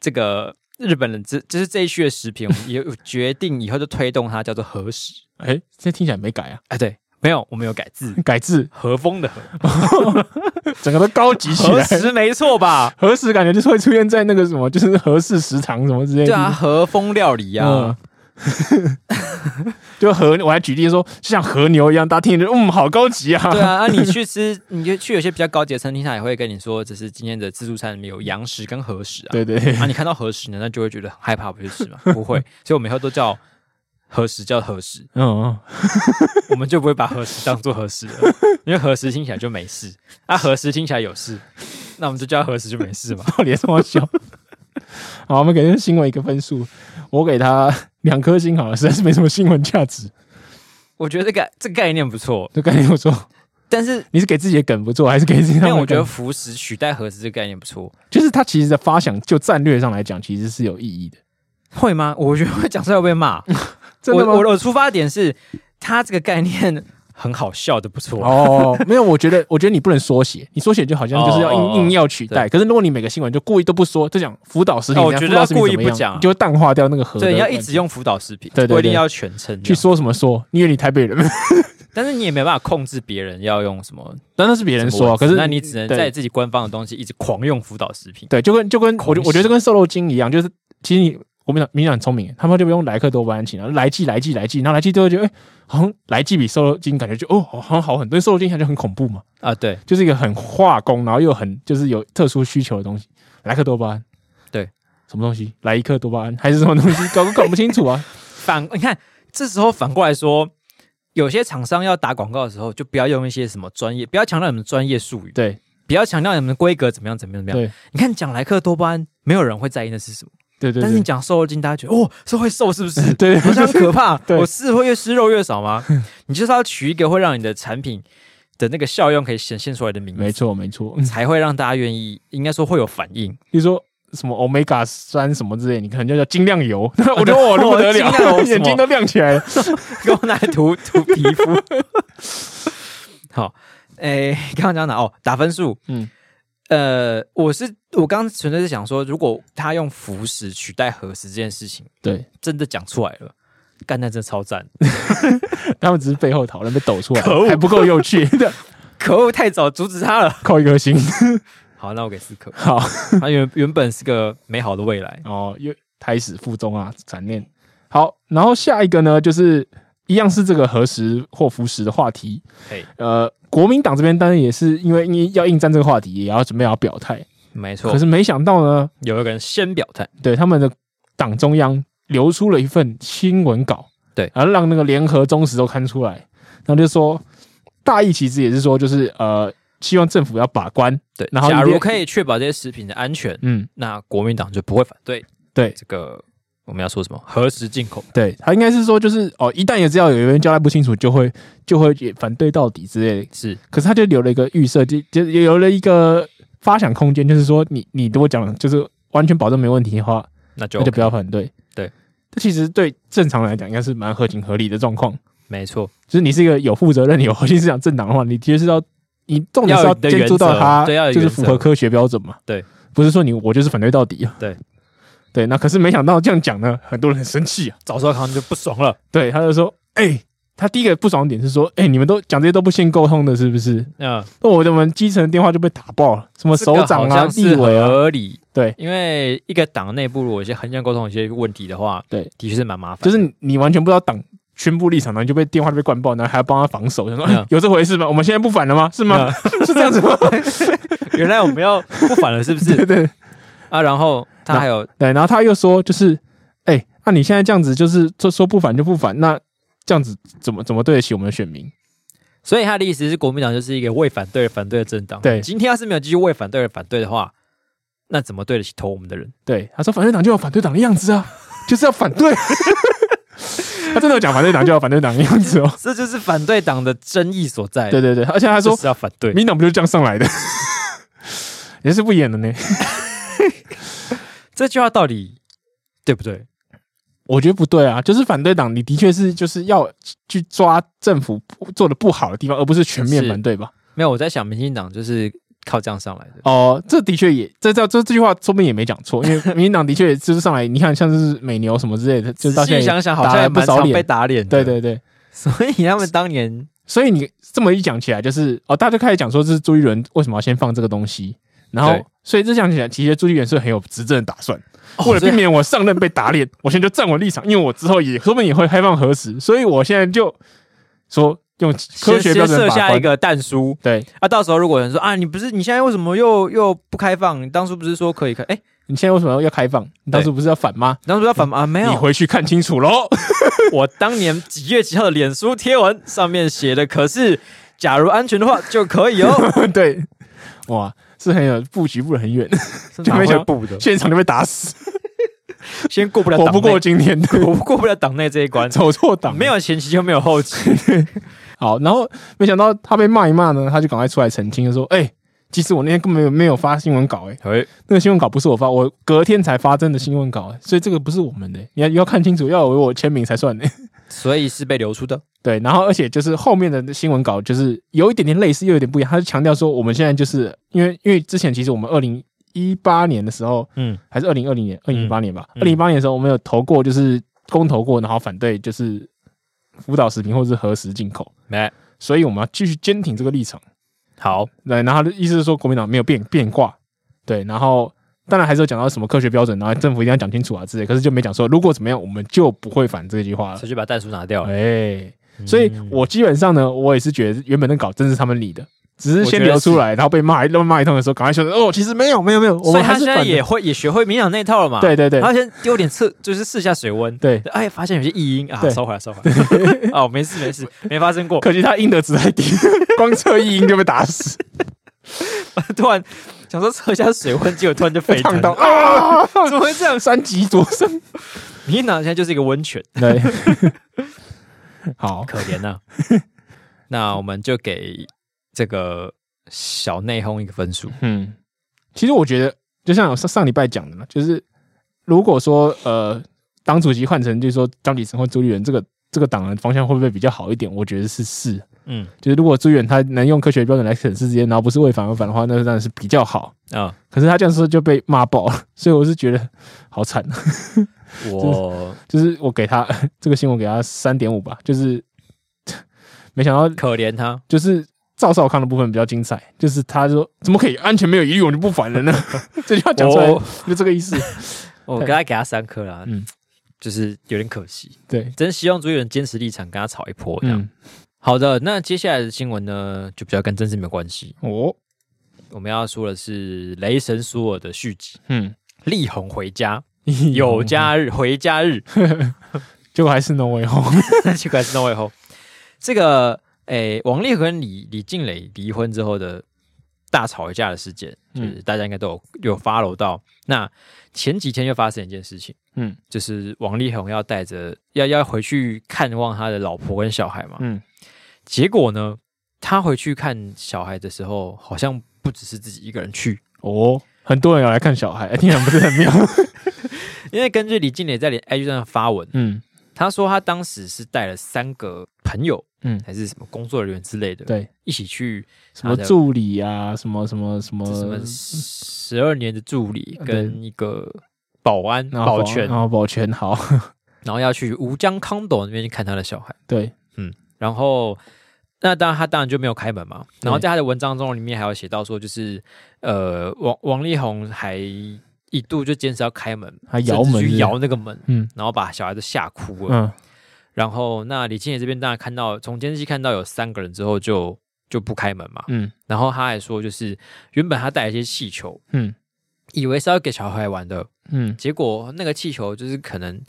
这个日本人这就是这一区的食品，我们也有 决定以后就推动它叫做和食。哎，现在听起来没改啊？哎，对，没有，我们有改字，改字，和风的和，整个都高级起来，和食没错吧？和食感觉就是会出现在那个什么，就是和式食堂什么之类的。对啊，和风料理啊，就和我还举例说，就像和牛一样，大家听着，嗯，好高级啊。对啊，啊，你去吃，你就去有些比较高级的餐厅，他也会跟你说，这是今天的自助餐里面有羊食跟和食啊。对对，啊，你看到和食呢，那就会觉得很害怕，不去吃嘛？不会，所以我们以后都叫。和食叫和食，嗯，嗯，我们就不会把和食当做和食了，因为和食听起来就没事，啊，和食听起来有事，那我们就叫和食就没事嘛，连这么小。好，我们给这新闻一个分数，我给他 两颗星好了，实在是没什么新闻价值。我觉得这个这个概念不错，这个概念不错，但是 你是给自己的梗不错，还是给自己？因为我觉得福食取代核食这个概念不错，就是它其实的发想，就战略上来讲，其实是有意义的。会吗？我觉得会讲出来会被骂。我我的出发点是，他这个概念很好笑的，不错哦。没有，我觉得，我觉得你不能缩写，你缩写就好像就是要硬硬要取代。可是如果你每个新闻就故意都不说，就讲福岛食品，我觉得要故意不讲，就会淡化掉那个核。对，你要一直用福岛食品，对对，不一定要全称去说什么说，因为你台北人，但是你也没办法控制别人要用什么，当然是别人说，可是那你只能在自己官方的东西一直狂用福岛食品。对，就跟就跟我我觉得就跟瘦肉精一样，就是其实你。国民党民党很聪明，他们就不用莱克多巴胺请了，来剂来剂来剂，然后来剂之后就哎，好像来剂比瘦肉精感觉就哦，好像好很多，瘦肉精感觉很恐怖嘛。啊，对，就是一个很化工，然后又很就是有特殊需求的东西。莱克多巴胺，对，什么东西？莱克多巴胺还是什么东西？搞都搞不清楚啊。反你看，这时候反过来说，有些厂商要打广告的时候，就不要用一些什么专业，不要强调你们专业术语，对，不要强调你们的规格怎么样怎么样怎么样。对，你看讲莱克多巴胺，没有人会在意那是什么。对，对对，但是你讲瘦肉精，大家觉得哦，是会瘦是不是？对，好像很可怕。对，我是会越吃肉越少吗？你就是要取一个会让你的产品的那个效用可以显现出来的名字，没错没错，才会让大家愿意，应该说会有反应。比如说什么 Omega 三什么之类，你可能就叫精亮油，我觉得我不得了，眼睛都亮起来了，给我拿来涂涂皮肤。好，诶，刚刚讲哪？哦，打分数，嗯。呃，我是我刚刚纯粹是想说，如果他用福食取代核食这件事情，对，真的讲出来了，干那真的超赞。他们只是背后讨论被抖出来，可恶，还不够有趣 的，可恶，太早阻止他了，扣一颗星。好，那我给四颗。好，他原原本是个美好的未来哦，又胎死腹中啊，残念。好，然后下一个呢，就是一样是这个核食或福食的话题。嘿，呃。国民党这边当然也是因为你要应战这个话题，也要准备要表态，没错。可是没想到呢，有一个人先表态，对，他们的党中央流出了一份新闻稿，对，然后让那个联合中时都看出来，然后就说大意其实也是说，就是呃，希望政府要把关，对，然后假如可以确保这些食品的安全，嗯，那国民党就不会反对，对。这个。我们要说什么？何时进口？对，他应该是说，就是哦，一旦也知道有人交代不清楚，就会就会反对到底之类的。是，可是他就留了一个预设，就就留了一个发想空间，就是说你，你你如果讲就是完全保证没问题的话，那就、OK、那就不要反对。对，这其实对正常来讲应该是蛮合情合理的状况。没错，就是你是一个有负责任、有核心思想政党的话，你其实是要你重点是要监督到他，就是符合科学标准嘛。对。不是说你我就是反对到底啊。对对，那可是没想到这样讲呢，很多人很生气啊。赵少康就不爽了。对，他就说：“哎、欸，他第一个不爽点是说，哎、欸，你们都讲这些都不先沟通的，是不是？嗯，那我的我们基层电话就被打爆了，什么首长啊、立委啊，合理。对，因为一个党内部如果有些横向沟通有些问题的话，对，的确是蛮麻烦。就是你完全不知道党。”宣布立场，然后就被电话就被灌爆，然后还要帮他防守，想说、嗯：“ 有这回事吗？我们现在不反了吗？是吗？嗯、是这样子吗？原来我们要不反了，是不是？对。啊，然后他还有对，然后他又说，就是，哎、欸，那、啊、你现在这样子，就是说说不反就不反，那这样子怎么怎么对得起我们的选民？所以他的意思是，国民党就是一个为反对而反对的政党。对，今天要是没有继续为反对而反对的话，那怎么对得起投我们的人？对，他说，反对党就有反对党的样子啊，就是要反对。”他真的有讲反对党就要反对党的样子哦，这就是反对党的争议所在。对对对，而且他说是要反对，民党不就是这样上来的，也是不演的呢。这句话到底对不对？我觉得不对啊，就是反对党，你的确是就是要去抓政府做的不好的地方，而不是全面反对吧？没有，我在想，民进党就是。靠这样上来的哦，这的确也这这这这句话说不定也没讲错，因为 民进党的确就是上来，你看像是美牛什么之类的，就是到现在想想好像也不少脸被打脸，对对对，所以他们当年，所以你这么一讲起来，就是哦，大家就开始讲说这是朱一伦为什么要先放这个东西，然后所以这讲起来，其实朱立伦是很有执政的打算，为了避免我上任被打脸，我现在就站稳立场，因为我之后也说不定也会开放核实，所以我现在就说。用科学标准设下一个但书，对啊，到时候如果有人说啊，你不是你现在为什么又又不开放？你当初不是说可以开？哎，你现在为什么要开放？你当初不是要反吗？你当初要反吗？啊，没有，你回去看清楚喽。我当年几月几号的脸书贴文上面写的可是，假如安全的话就可以哦。对，哇，是很有布局，布的很远，就没想布的，现场就被打死。先过不了我，不过今天。我过不了党内这一关，走错党，没有前期就没有后期。好，然后没想到他被骂一骂呢，他就赶快出来澄清，就说：“哎、欸，其实我那天根本没有没有发新闻稿、欸，哎，那个新闻稿不是我发，我隔天才发真的新闻稿、欸，所以这个不是我们的、欸，你要你要看清楚，要有我签名才算的、欸。所以是被流出的，对。然后而且就是后面的新闻稿就是有一点点类似，又有点不一样。他就强调说，我们现在就是因为因为之前其实我们二零一八年的时候，嗯，还是二零二零年，二零一八年吧，二零一八年的时候我们有投过，就是公投过，然后反对就是福岛食品或者是核食进口，没。所以我们要继续坚挺这个立场。好，对，然后意思是说国民党没有变变卦，对，然后当然还是有讲到什么科学标准，然后政府一定要讲清楚啊之类，可是就没讲说如果怎么样我们就不会反这句话了，所以就把但书拿掉了。哎，所以我基本上呢，我也是觉得原本的稿真是他们理的。只是先流出来，然后被骂，那么骂一通的时候，赶快说哦，其实没有，没有，没有。所以他现在也会也学会民进党那一套了嘛？对对对。他先丢点测，就是试下水温。对。哎，发现有些异音啊，收回来，收回来。哦，没事没事，没发生过。可惜他阴德值太低，光测异音就被打死。突然想说测一下水温，结果突然就沸腾到啊！怎么会这样？三级灼伤。你一拿现在就是一个温泉。对。好可怜呐。那我们就给。这个小内讧一个分数，嗯，其实我觉得就像上上礼拜讲的嘛，就是如果说呃，党主席换成就是说张启成或朱立伦，这个这个党的方向会不会比较好一点？我觉得是是，嗯，就是如果朱立伦他能用科学标准来审视这些，然后不是为反而反的话，那当然是比较好啊。可是他这样说就被骂爆了，所以我是觉得好惨。我 就是我给他 这个新闻给他三点五吧，就是没想到可怜他，就是。赵少康的部分比较精彩，就是他说怎么可以安全没有疑虑我就不反了呢？这句话讲出来就这个意思。我刚才给他三颗啦，嗯，就是有点可惜。对，真希望朱立伦坚持立场，跟他吵一波这样。嗯、好的，那接下来的新闻呢，就比较跟政治没有关系哦。我们要说的是《雷神索尔》的续集，嗯，力宏回家有家日 回家日，结果还是 No Way Home，结果还是 No Way Home。这个。诶，王力宏跟李李静蕾离婚之后的大吵一架的事件，就是大家应该都有有 follow 到。那前几天又发生一件事情，嗯，就是王力宏要带着要要回去看望他的老婆跟小孩嘛，嗯，结果呢，他回去看小孩的时候，好像不只是自己一个人去。哦，很多人要来看小孩，听起来不是很妙。因为根据李静蕾在连 IG 上发文，嗯，他说他当时是带了三个朋友。嗯，还是什么工作人员之类的，对，一起去什么助理啊，什么什么什么什么十二年的助理跟一个保安保全，然后保全好，然后要去吴江康斗那边去看他的小孩，对，嗯，然后那当然他当然就没有开门嘛，然后在他的文章中里面还有写到说，就是呃王王力宏还一度就坚持要开门，还摇门去摇那个门，嗯，然后把小孩子吓哭了，嗯。然后，那李清洁这边当然看到，从监视器看到有三个人之后就，就就不开门嘛。嗯。然后他还说，就是原本他带了一些气球，嗯，以为是要给小孩玩的，嗯，结果那个气球就是可能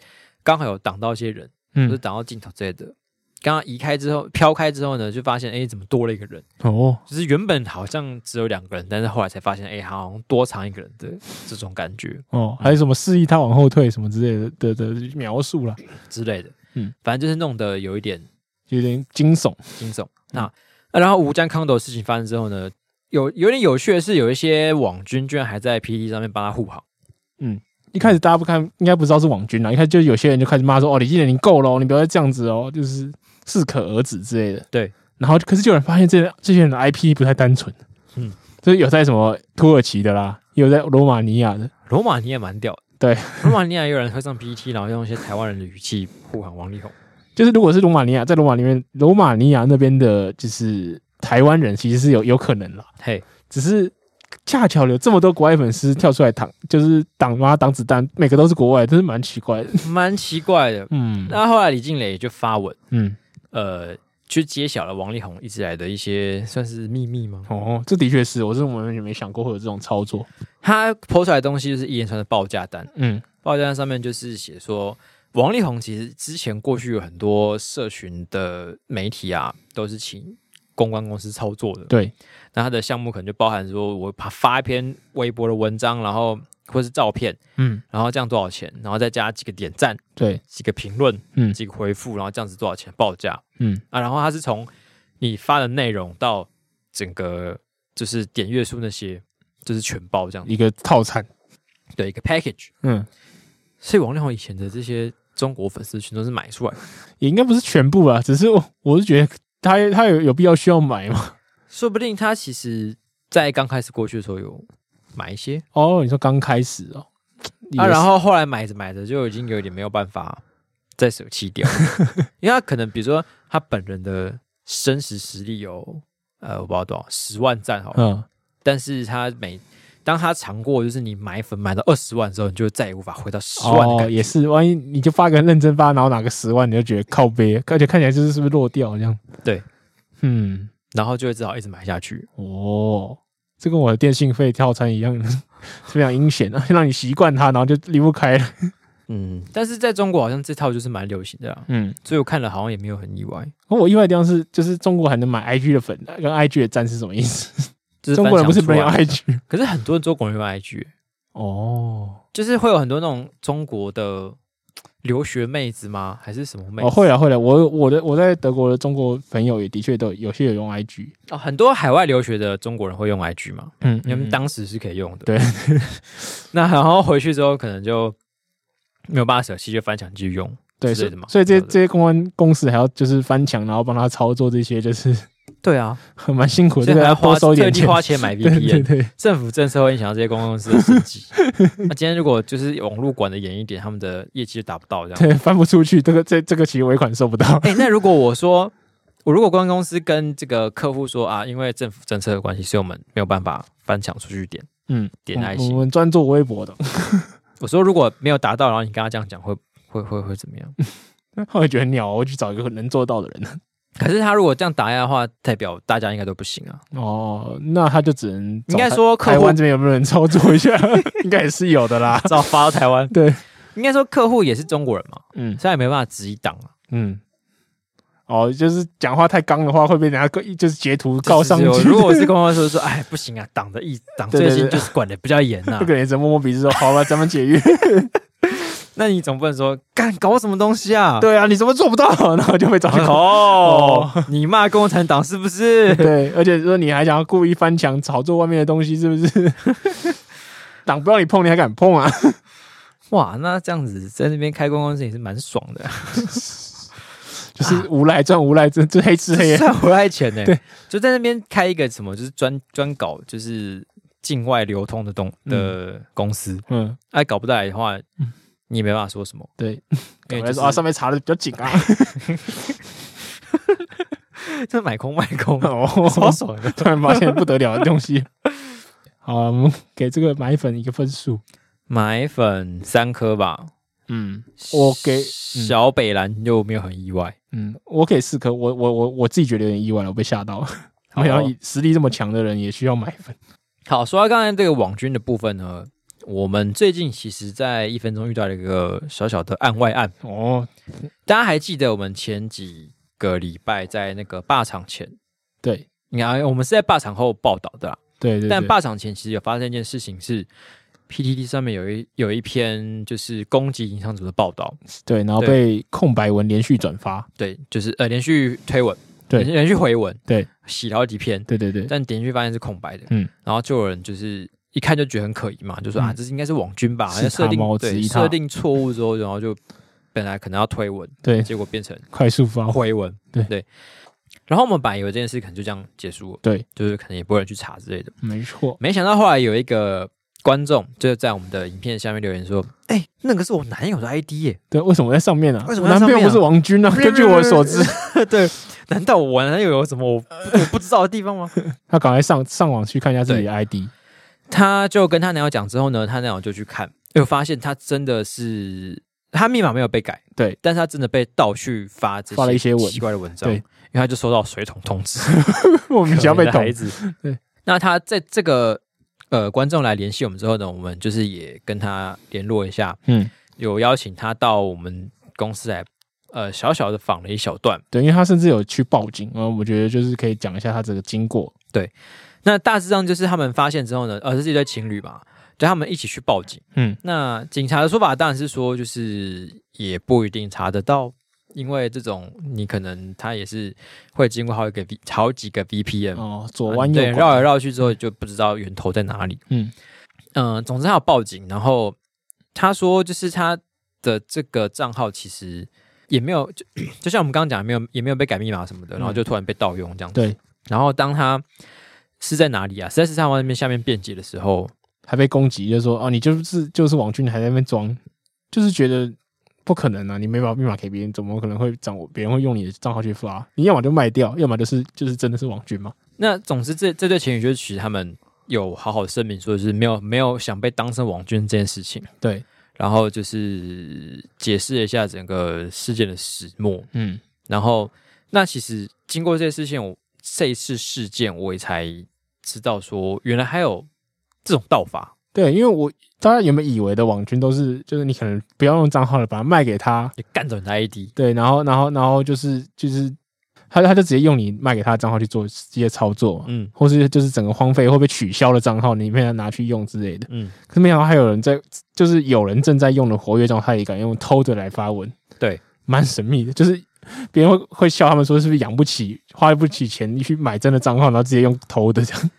刚好有挡到一些人，嗯，就是挡到镜头之类的。刚刚移开之后，飘开之后呢，就发现，哎，怎么多了一个人？哦，就是原本好像只有两个人，但是后来才发现，哎，好像多藏一个人的这种感觉。哦，还有什么示意他往后退什么之类的的的描述啦之类的。嗯，反正就是弄得有一点，有点惊悚，惊悚。那那然后吴江康斗的事情发生之后呢，有有点有趣的是，有一些网军居然还在 PTT 上面帮他护航。嗯，一开始大家不看，应该不知道是网军啦。一开始就有些人就开始骂说：“哦，李清洁你够了，你不要再这样子哦，就是适可而止之类的。”对。然后可是就有人发现这这些人的 IP 不太单纯。嗯，就是有在什么土耳其的啦，有在罗马尼亚的。罗马尼亚蛮屌的。对，罗马尼亚有人会上 PPT，然后用一些台湾人的语气呼喊王力宏。就是如果是罗马尼亚，在罗马里面，罗马尼亚那边的，就是台湾人，其实是有有可能啦。嘿，只是恰巧有这么多国外粉丝跳出来挡，就是挡嘛挡子弹，每个都是国外，真是蛮奇怪的，蛮奇怪的。嗯，那后来李静蕾就发文，嗯，呃。去揭晓了王力宏一直来的一些算是秘密吗？哦，这的确是，我是完全没想过会有这种操作。他 po 出来的东西就是一连串的报价单，嗯，报价单上面就是写说，王力宏其实之前过去有很多社群的媒体啊，都是请公关公司操作的。对，那他的项目可能就包含说，我发发一篇微博的文章，然后。或是照片，嗯，然后这样多少钱？然后再加几个点赞，对，几个评论，嗯，几个回复，然后这样子多少钱报价，嗯。啊，然后它是从你发的内容到整个就是点阅数那些，就是全包这样一个套餐，对，一个 package，嗯，所以王力宏以前的这些中国粉丝群都是买出来。的，也应该不是全部啊，只是我我是觉得他他有有必要需要买吗？说不定他其实在刚开始过去的时候有。买一些。哦，你说刚开始哦，啊，然后后来买着买着就已经有点没有办法再舍弃掉，因为他可能比如说他本人的真实实力有呃我不知道多少十万赞好了，嗯，但是他每当他尝过就是你买粉买到二十万之后，你就再也无法回到十万的感觉。哦，也是，万一你就发个认真发，然后拿个十万，你就觉得靠背，而且看起来就是是不是落掉这样？对，嗯，然后就会只好一直买下去。哦。这跟我的电信费套餐一样，非常阴险啊，让你习惯它，然后就离不开了。嗯，但是在中国好像这套就是蛮流行的啊。嗯，所以我看了好像也没有很意外。我意外的地方是，就是中国还能买 IG 的粉，跟 IG 的赞是什么意思？中国人不是没有 IG，可是很多中国人用 IG。哦，就是会有很多那种中国的。留学妹子吗？还是什么妹子？哦，会了，会了。我我的我在德国的中国朋友也的确都有些有用 IG 哦。很多海外留学的中国人会用 IG 嘛？嗯，因为当时是可以用的。对。那然后回去之后，可能就没有办法舍弃，就翻墙继续用。对，是的嘛。所以这这些公关公司还要就是翻墙，然后帮他操作这些，就是。对啊，很 蛮辛苦的，这个要花收特地花钱买 VPN，对，对，对，政府政策会影响这些公关公司的实际。那今天如果就是网络管的严一点，他们的业绩就达不到这样，对，翻不出去，这个这这个其实尾款收不到。哎、欸，那如果我说，我如果公关公司跟这个客户说啊，因为政府政策的关系，所以我们没有办法翻墙出去点，嗯，点爱心，我们专做微博的。我说如果没有达到，然后你跟他这样讲，会会会会怎么样？他会觉得很鸟，我去找一个能做到的人。可是他如果这样打压的话，代表大家应该都不行啊。哦，那他就只能应该说，台湾这边有没有人操作一下？应该也是有的啦。只好发到台湾。对，应该说客户也是中国人嘛。嗯，所以也没办法直接挡啊。嗯。哦，就是讲话太刚的话，会被人家 就是截图告上去。如果我是公关说说，哎，不行啊，党的意党最近就是管的比较严呐。这个人只摸摸鼻子说，好了，咱们解约。那你总不能说干搞什么东西啊？对啊，你怎么做不到？然后就被找 哦。你骂共产党是不是？对，而且说你还想要故意翻墙炒作外面的东西，是不是？党不让你碰，你还敢碰啊？哇，那这样子在那边开公司也是蛮爽的。就是无赖赚无赖，这这黑吃黑赚无赖钱呢。对，就在那边开一个什么，就是专专搞就是境外流通的东的公司。嗯，哎，搞不带来的话，你也没办法说什么。对，因为说 啊，上面查的比较紧啊。这买空卖空哦，好爽的！突然发现不得了的东西。好，我们给这个买粉一个分数，买粉三颗吧。嗯，我给小北蓝又没有很意外。嗯，我给四颗，我我我我自己觉得有点意外了，我被吓到了。没想到实力这么强的人也需要买粉。好，说到刚才这个网军的部分呢，我们最近其实在一分钟遇到了一个小小的案外案。哦。大家还记得我们前几个礼拜在那个罢场前，对，你看我们是在罢场后报道的啦。对，对对。但罢场前其实有发生一件事情是。PTT 上面有一有一篇就是攻击影像组的报道，对，然后被空白文连续转发，对，就是呃连续推文，对，连续回文，对，洗了好几篇，对对对，但点进去发现是空白的，嗯，然后就有人就是一看就觉得很可疑嘛，就说、嗯、啊，这是应该是网军吧，设定对设定错误之后，然后就本来可能要推文，对，结果变成快速发回文，对。对，然后我们本来以为这件事可能就这样结束了，对，就是可能也不会人去查之类的，没错，没想到后来有一个。观众就在我们的影片下面留言说：“哎、欸，那个是我男友的 ID 耶，对，为什么在上面呢、啊？为什么、啊、男朋友不是王军呢、啊？根据我所知，对，难道我男友有什么我我不知道的地方吗？他赶快上上网去看一下自己的 ID，他就跟他男友讲之后呢，他男友就去看，又发现他真的是他密码没有被改，对，但是他真的被盗去发这些发了一些奇怪的文章，对，因为他就收到水桶通知，莫名其妙被捅孩子，对，那他在这个。呃，观众来联系我们之后呢，我们就是也跟他联络一下，嗯，有邀请他到我们公司来，呃，小小的访了一小段，对，因为他甚至有去报警，然后我觉得就是可以讲一下他这个经过，对，那大致上就是他们发现之后呢，呃，这是一对情侣嘛，就他们一起去报警，嗯，那警察的说法当然是说，就是也不一定查得到。因为这种，你可能他也是会经过好几个 V 好几个 VPN 哦，左弯右、嗯、对，绕来绕去之后就不知道源头在哪里。嗯嗯、呃，总之他有报警，然后他说就是他的这个账号其实也没有，就就像我们刚刚讲，没有也没有被改密码什么的，然后就突然被盗用这样子。对，然后当他是在哪里啊？实在是在那边下面辩解的时候，还被攻击，就说哦，你就是就是网军，还在那边装，就是觉得。不可能啊！你没把密码给别人，怎么可能会掌握？别人会用你的账号去发？你要么就卖掉，要么就是就是真的是网军嘛。那总之这，这这对情侣就是其实他们有好好声明，说就是没有没有想被当成网军这件事情。对，然后就是解释了一下整个事件的始末。嗯，然后那其实经过这些事情，我这次事件我也才知道说，原来还有这种道法。对，因为我大家原本以为的网军都是，就是你可能不要用账号了，把它卖给他，你干走你的 ID。对，然后，然后，然后就是就是，他他就直接用你卖给他的账号去做这些操作，嗯，或是就是整个荒废会被取消的账号，你被他拿去用之类的，嗯。可是没想到还有人在，就是有人正在用的活跃账号，他也敢用偷的来发文，对，蛮神秘的。就是别人会会笑他们说，是不是养不起，花不起钱去买真的账号，然后直接用偷的这样。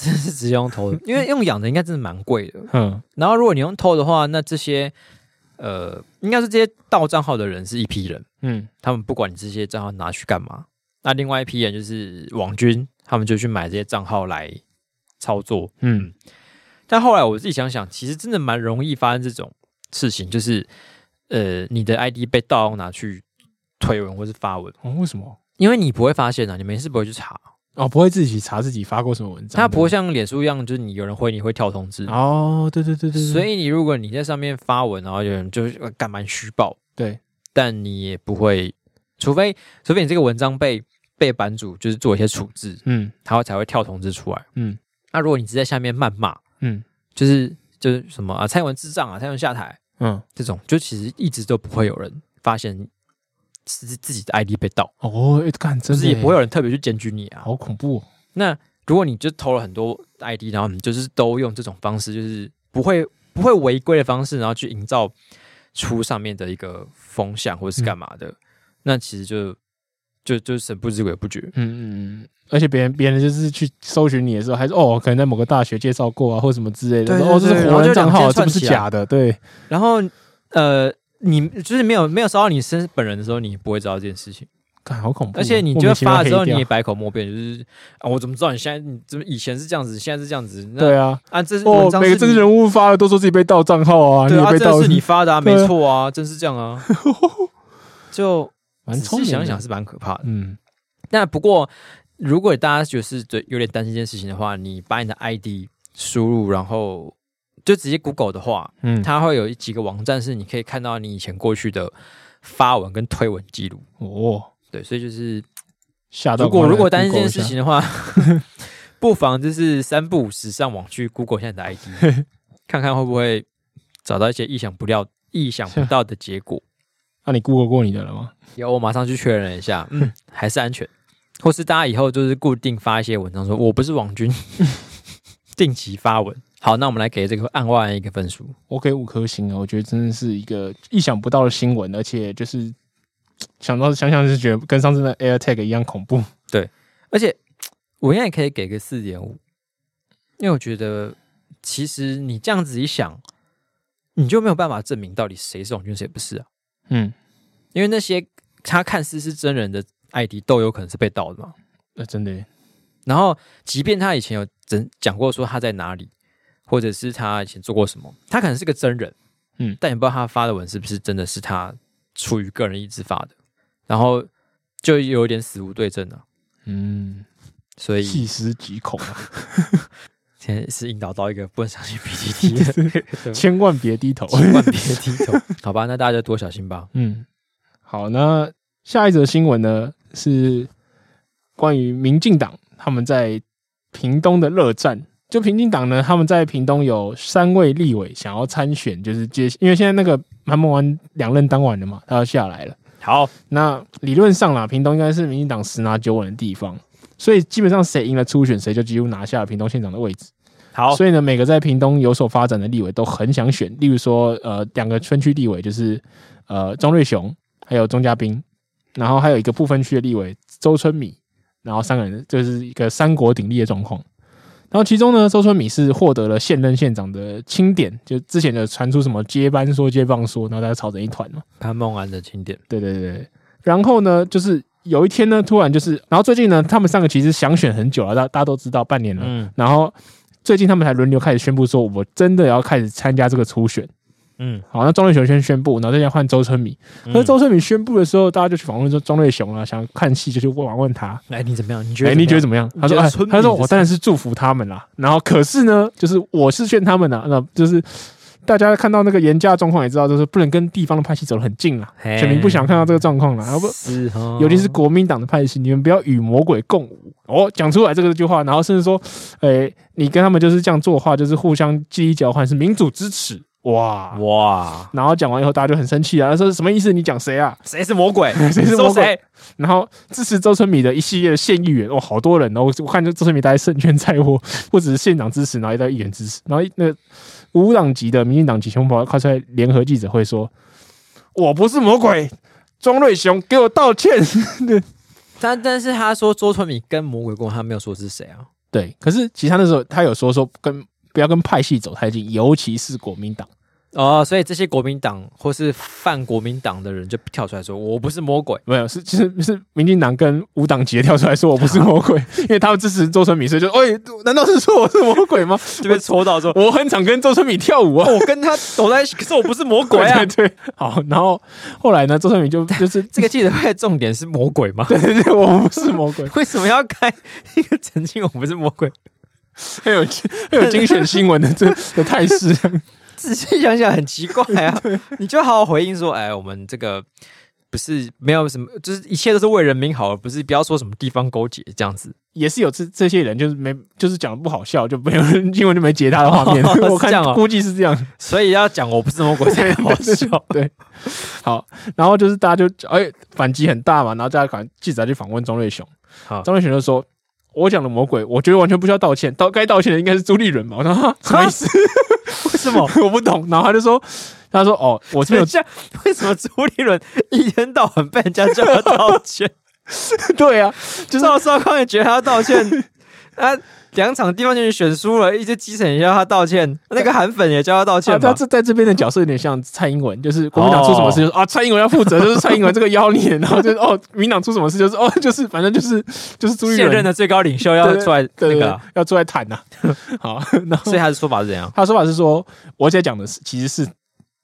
真是直接用偷的，因为用养的应该真的蛮贵的。嗯，然后如果你用偷的话，那这些呃，应该是这些盗账号的人是一批人。嗯，他们不管你这些账号拿去干嘛，那另外一批人就是网军，他们就去买这些账号来操作。嗯，但后来我自己想想，其实真的蛮容易发生这种事情，就是呃，你的 ID 被盗用拿去推文或是发文。哦，为什么？因为你不会发现啊，你没事不会去查。哦，不会自己查自己发过什么文章，它不会像脸书一样，就是你有人回你会跳通知。哦，对对对对，所以你如果你在上面发文，然后有人就是干蛮虚报，对，但你也不会，除非除非你这个文章被被版主就是做一些处置，嗯，他会才会跳通知出来，嗯。那如果你只在下面谩骂，嗯，就是就是什么啊，蔡英文智障啊，蔡英文下台，嗯，这种就其实一直都不会有人发现。是自己的 ID 被盗哦，干，真是也不会有人特别去检举你啊，好恐怖哦。那如果你就偷了很多 ID，然后你就是都用这种方式，就是不会不会违规的方式，然后去营造出上面的一个风向或者是干嘛的，嗯、那其实就就就神不知鬼不觉。嗯嗯嗯。而且别人别人就是去搜寻你的时候，还是哦，可能在某个大学介绍过啊，或什么之类的。哦，这是活人账号，这不是假的。对。然后呃。你就是没有没有烧到你身本人的时候，你不会知道这件事情。好恐怖！而且你就发了之后，你也百口莫辩，就是啊，我怎么知道你现在你怎么以前是这样子，现在是这样子？对啊，啊，这是哦，每个政治人物发的都说自己被盗账号啊，对啊，这是你发的啊，没错啊，真是这样啊，就蛮仔细想想是蛮可怕的。嗯，那不过如果大家就是对有点担心这件事情的话，你把你的 ID 输入，然后就直接 Google 的话，嗯，它会有几个网站是你可以看到你以前过去的发文跟推文记录哦。对，所以就是吓到，如果如果担心这件事情的话，不妨就是三不五时上网去 Google 一下你的 ID，看看会不会找到一些意想不料、意想不到的结果。那、啊、你 Google 过你的了吗？有，我马上去确认一下，嗯，还是安全。或是大家以后就是固定发一些文章，说我不是网军，定期发文。好，那我们来给这个案外一个分数，我给五颗星啊！我觉得真的是一个意想不到的新闻，而且就是。想到想想就觉得跟上次的 AirTag 一样恐怖，对，而且 我应该也可以给个四点五，因为我觉得其实你这样子一想，你就没有办法证明到底谁是网军谁不是啊，嗯，因为那些他看似是真人的 ID 都有可能是被盗的嘛，那、呃、真的，然后即便他以前有真讲过说他在哪里，或者是他以前做过什么，他可能是个真人，嗯，但也不知道他发的文是不是真的是他出于个人意志发的。然后就有点死无对证了，嗯，所以细思极恐啊！现在是引导到一个不能相信 PTT，千万别低头，千万别低头，好吧？那大家就多小心吧。嗯，好，那下一则新闻呢是关于民进党他们在屏东的热战。就民进党呢，他们在屏东有三位立委想要参选，就是接，因为现在那个韩孟安两任当完了嘛，他要下来了。好，那理论上啦，屏东应该是民进党十拿九稳的地方，所以基本上谁赢了初选，谁就几乎拿下了屏东县长的位置。好，所以呢，每个在屏东有所发展的立委都很想选，例如说，呃，两个分区立委就是呃庄瑞雄还有钟嘉宾，然后还有一个不分区的立委周春米，然后三个人就是一个三国鼎立的状况。然后其中呢，周春米是获得了现任县长的钦点，就之前的传出什么接班说接棒说，然后大家吵成一团嘛。潘孟安的钦点，对对对。然后呢，就是有一天呢，突然就是，然后最近呢，他们三个其实想选很久了，大大家都知道半年了。嗯。然后最近他们才轮流开始宣布说，我真的要开始参加这个初选。嗯，好，那庄瑞雄先宣布，然后再要换周春米。可是周春米宣布的时候，大家就去访问说庄瑞雄啊，想看戏就去问问他，哎，你怎么样？你觉得？哎，你觉得怎么样？他说，哎，他说我当然是祝福他们啦。然后可是呢，就是我是劝他们呐，那就是大家看到那个严家状况也知道，就是不能跟地方的派系走得很近了。选民不想看到这个状况了，然后不，尤其是国民党的派系，你们不要与魔鬼共舞。哦，讲出来这个句话，然后甚至说，哎，你跟他们就是这样做的话，就是互相记忆交换，是民主支持。哇哇！然后讲完以后，大家就很生气啊！他说什么意思？你讲谁啊？谁是魔鬼？谁是魔鬼？然后支持周春米的一系列的县议员，哇，好多人哦！我我看这周春米大家胜券在握，不只是县长支持，然后一堆议员支持，然后那个无党籍的民进党籍全部跑快出来联合记者会说：“我不是魔鬼，庄瑞雄给我道歉。”但但是他说周春米跟魔鬼共，他没有说是谁啊？对，可是其实他那时候他有说说跟不要跟派系走太近，尤其是国民党。哦，所以这些国民党或是泛国民党的人就跳出来说：“我不是魔鬼。”没有，是其实是民进党跟无党籍跳出来说：“我不是魔鬼。”因为他们支持周春米，所以就：“哎，难道是说我是魔鬼吗？” 就被戳到说：“我很想跟周春米跳舞啊，我跟他走在一起，可是我不是魔鬼啊。”对，好，然后后来呢，周春米就就是这个记者会的重点是魔鬼吗？对对对，我不是魔鬼。为什么要开一个澄清我不是魔鬼？很有很有精选新闻的这的态势。仔细想想很奇怪啊，你就好好回应说，哎，我们这个不是没有什么，就是一切都是为人民好，而不是不要说什么地方勾结这样子。也是有这这些人，就是没就是讲的不好笑，就没有人 新闻就没截他的画面。哦、我看估计是这样，所以要讲我不是魔鬼才好笑。对，好，然后就是大家就哎反击很大嘛，然后大家赶记者去访问庄瑞雄，好，庄瑞雄就说。我讲的魔鬼，我觉得完全不需要道歉，道该道歉的应该是朱立伦吧？我说哈，什么意思？为什么 我不懂？然后他就说，他说哦，我这边有这样，为什么朱立伦一天到晚被人家叫他道歉？对啊，就是赵少康也觉得他要道歉，啊，两场地方选举选输了，一直基层也叫他道歉，那个韩粉也叫他道歉。他这在这边的角色有点像蔡英文，就是国民党出什么事就是啊，蔡英文要负责，就是蔡英文这个妖孽，然后就是哦，民党出什么事就是哦，就是反正就是就是现任的最高领袖要出来那个要出来谈呐。好，然后所以他的说法是怎样？他的说法是说，我现在讲的是其实是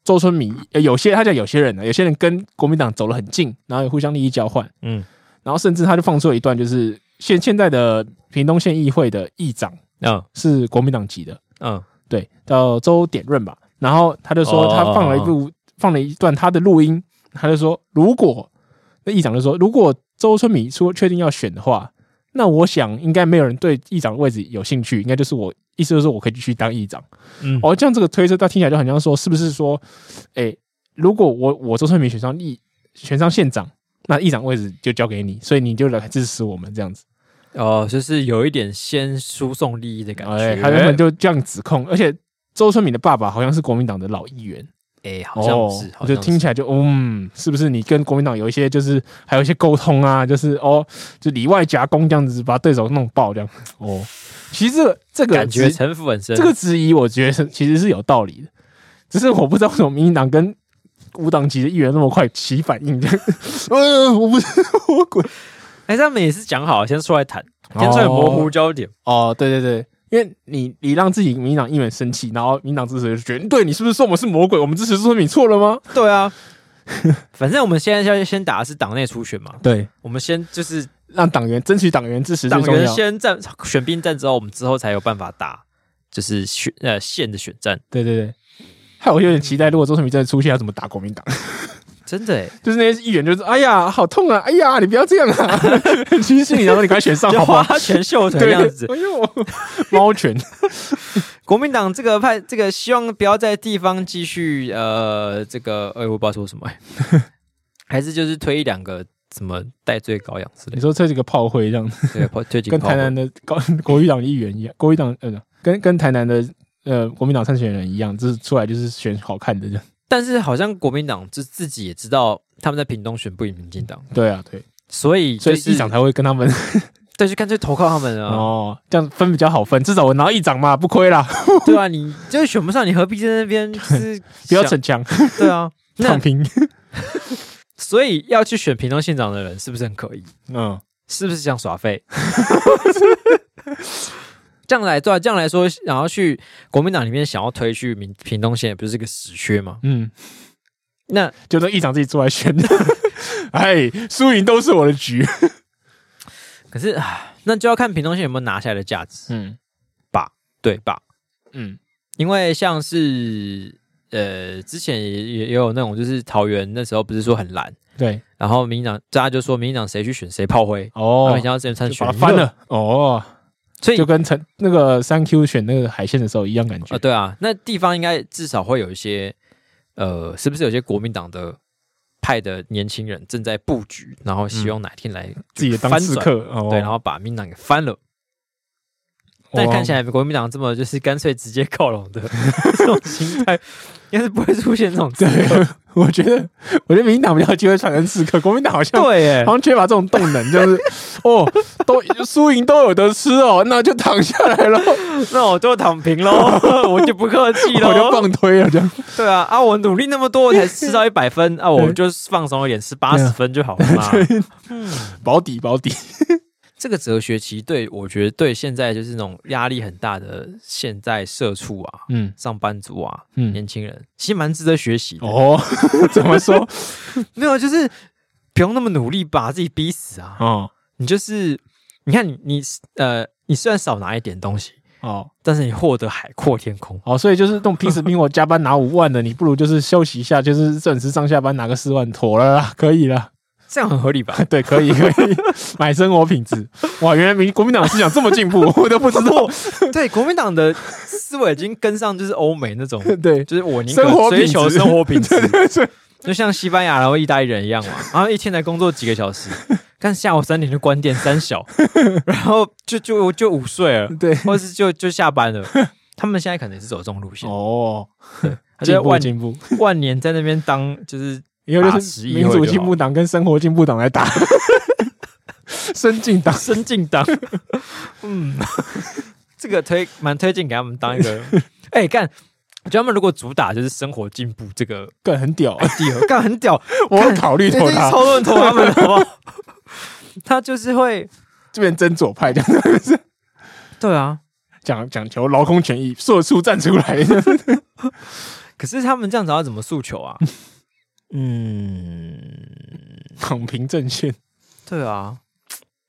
周春米，有些他讲有些人呢，有些人跟国民党走得很近，然后也互相利益交换，嗯，然后甚至他就放出了一段就是。现现在的屏东县议会的议长，嗯，是国民党籍的，嗯，对，叫周典润吧。然后他就说，他放了一部，放了一段他的录音，他就说，如果那议长就说，如果周春米说确定要选的话，那我想应该没有人对议长的位置有兴趣，应该就是我，意思就是我可以继续当议长。嗯，哦，这样这个推测，他听起来就很像说，是不是说，哎，如果我我周春米选上议选上县长？那议长位置就交给你，所以你就来支持我们这样子。哦，就是有一点先输送利益的感觉。哎，他原本就这样指控，而且周春敏的爸爸好像是国民党的老议员。哎，好像是，我觉得听起来就嗯，是不是你跟国民党有一些就是还有一些沟通啊？就是哦，就里外夹攻这样子，把对手弄爆这样。哦，其实这个这个感觉城府很深，这个质疑我觉得是其实是有道理的，只是我不知道为什么民进党跟。无党籍的议员那么快起反应，呃，我不是 魔鬼。哎，他们也是讲好，先出来谈，先出来模糊焦点。哦，哦，对对对，因为你你让自己民进党议员生气，然后民进党支持就觉得，对你是不是说我们是魔鬼？我们支持说你错了吗？对啊，反正我们现在要先打的是党内初选嘛。对，我们先就是让党员争取党员支持，党员先战选兵站之后，我们之后才有办法打，就是选呃县的选战。对对对。害我有点期待，如果周春米再出现，要怎么打国民党？真的，就是那些议员，就是哎呀，好痛啊！哎呀，你不要这样啊！其 实心里想说，你快选上好，花拳绣腿这样子。哎呦，猫拳！国民党这个派，这个希望不要在地方继续呃，这个哎，我不知道说什么，还是就是推一两个什么戴罪羔羊之类。你说这几个炮灰这样子，对，推几个跟台南的高国民党议员一样，国民党呃，跟跟台南的。呃，国民党参选人一样，就是出来就是选好看的这样。但是好像国民党就自己也知道他们在屏东选不赢民进党。对啊，对，所以、就是、所以议长才会跟他们，对，就干脆投靠他们啊。哦，这样分比较好分，至少我拿一掌嘛，不亏啦。对啊，你就是选不上，你何必在那边是 不要逞强？对啊，躺平。所以要去选屏东县长的人，是不是很可疑？嗯，是不是想耍废？这样来对、啊，这样来说，然后去国民党里面想要推去屏屏东县，不是个死缺吗？嗯，那就让议长自己出来选。哎，输赢都是我的局。可是啊，那就要看屏东县有没有拿下来的价值。嗯，吧，对吧？嗯，因为像是呃，之前也也有那种，就是桃园那时候不是说很蓝，对，然后民进党大家就说民进党谁去选谁炮灰哦，然后想要这边参选翻了哦。所以就跟陈那个三 Q 选那个海鲜的时候一样感觉。啊、呃，对啊，那地方应该至少会有一些，呃，是不是有些国民党的派的年轻人正在布局，然后希望哪天来自己当刺客，对，然后把民党给翻了。但看起来国民党这么就是干脆直接靠拢的 这种心态，应该是不会出现这种刺客。我觉得，我觉得民进党比较机会产生刺客，国民党好像对。耶，好像缺乏这种动能，就是 哦，都输赢都有得吃哦，那就躺下来了，那我就躺平喽，我就不客气了，我就放推了，这样。对啊，啊，我努力那么多才吃到一百分，啊，我就放松一点，吃八十分就好了嘛，嗯，保底保底。这个哲学其实对我觉得对现在就是那种压力很大的现在社畜啊，嗯，上班族啊，嗯，年轻人其实蛮值得学习的哦。怎么说？没有，就是不用那么努力把自己逼死啊。哦，你就是你看你你呃，你虽然少拿一点东西哦，但是你获得海阔天空哦。所以就是那种拼死拼活加班拿五万的，你不如就是休息一下，就是准时上下班拿个四万妥了啦，可以了。这样很合理吧？对，可以可以 买生活品质。哇，原来民国民党思想这么进步，我都不知道。对，国民党的思维已经跟上，就是欧美那种，对，就是我宁可追求生活品质，就像西班牙然后意大利人一样嘛。然后一天才工作几个小时，但下午三点就关店三小，然后就就就午睡了，对，或是就就下班了。他们现在可能是走这种路线哦，进步进步，万年在那边当就是。以后就是民主进步党跟生活进步党来打，深进党，深进党。嗯，这个推蛮推荐给他们当一个。哎、欸，干，我觉得他们如果主打就是生活进步，这个干很屌，屌，干很屌。我会考虑投他，超多人投他们，好不好？他就是会这边真左派这样子。对啊，讲讲求劳工权益，社畜站出来。可是他们这样子要怎么诉求啊？嗯，躺平阵线。对啊，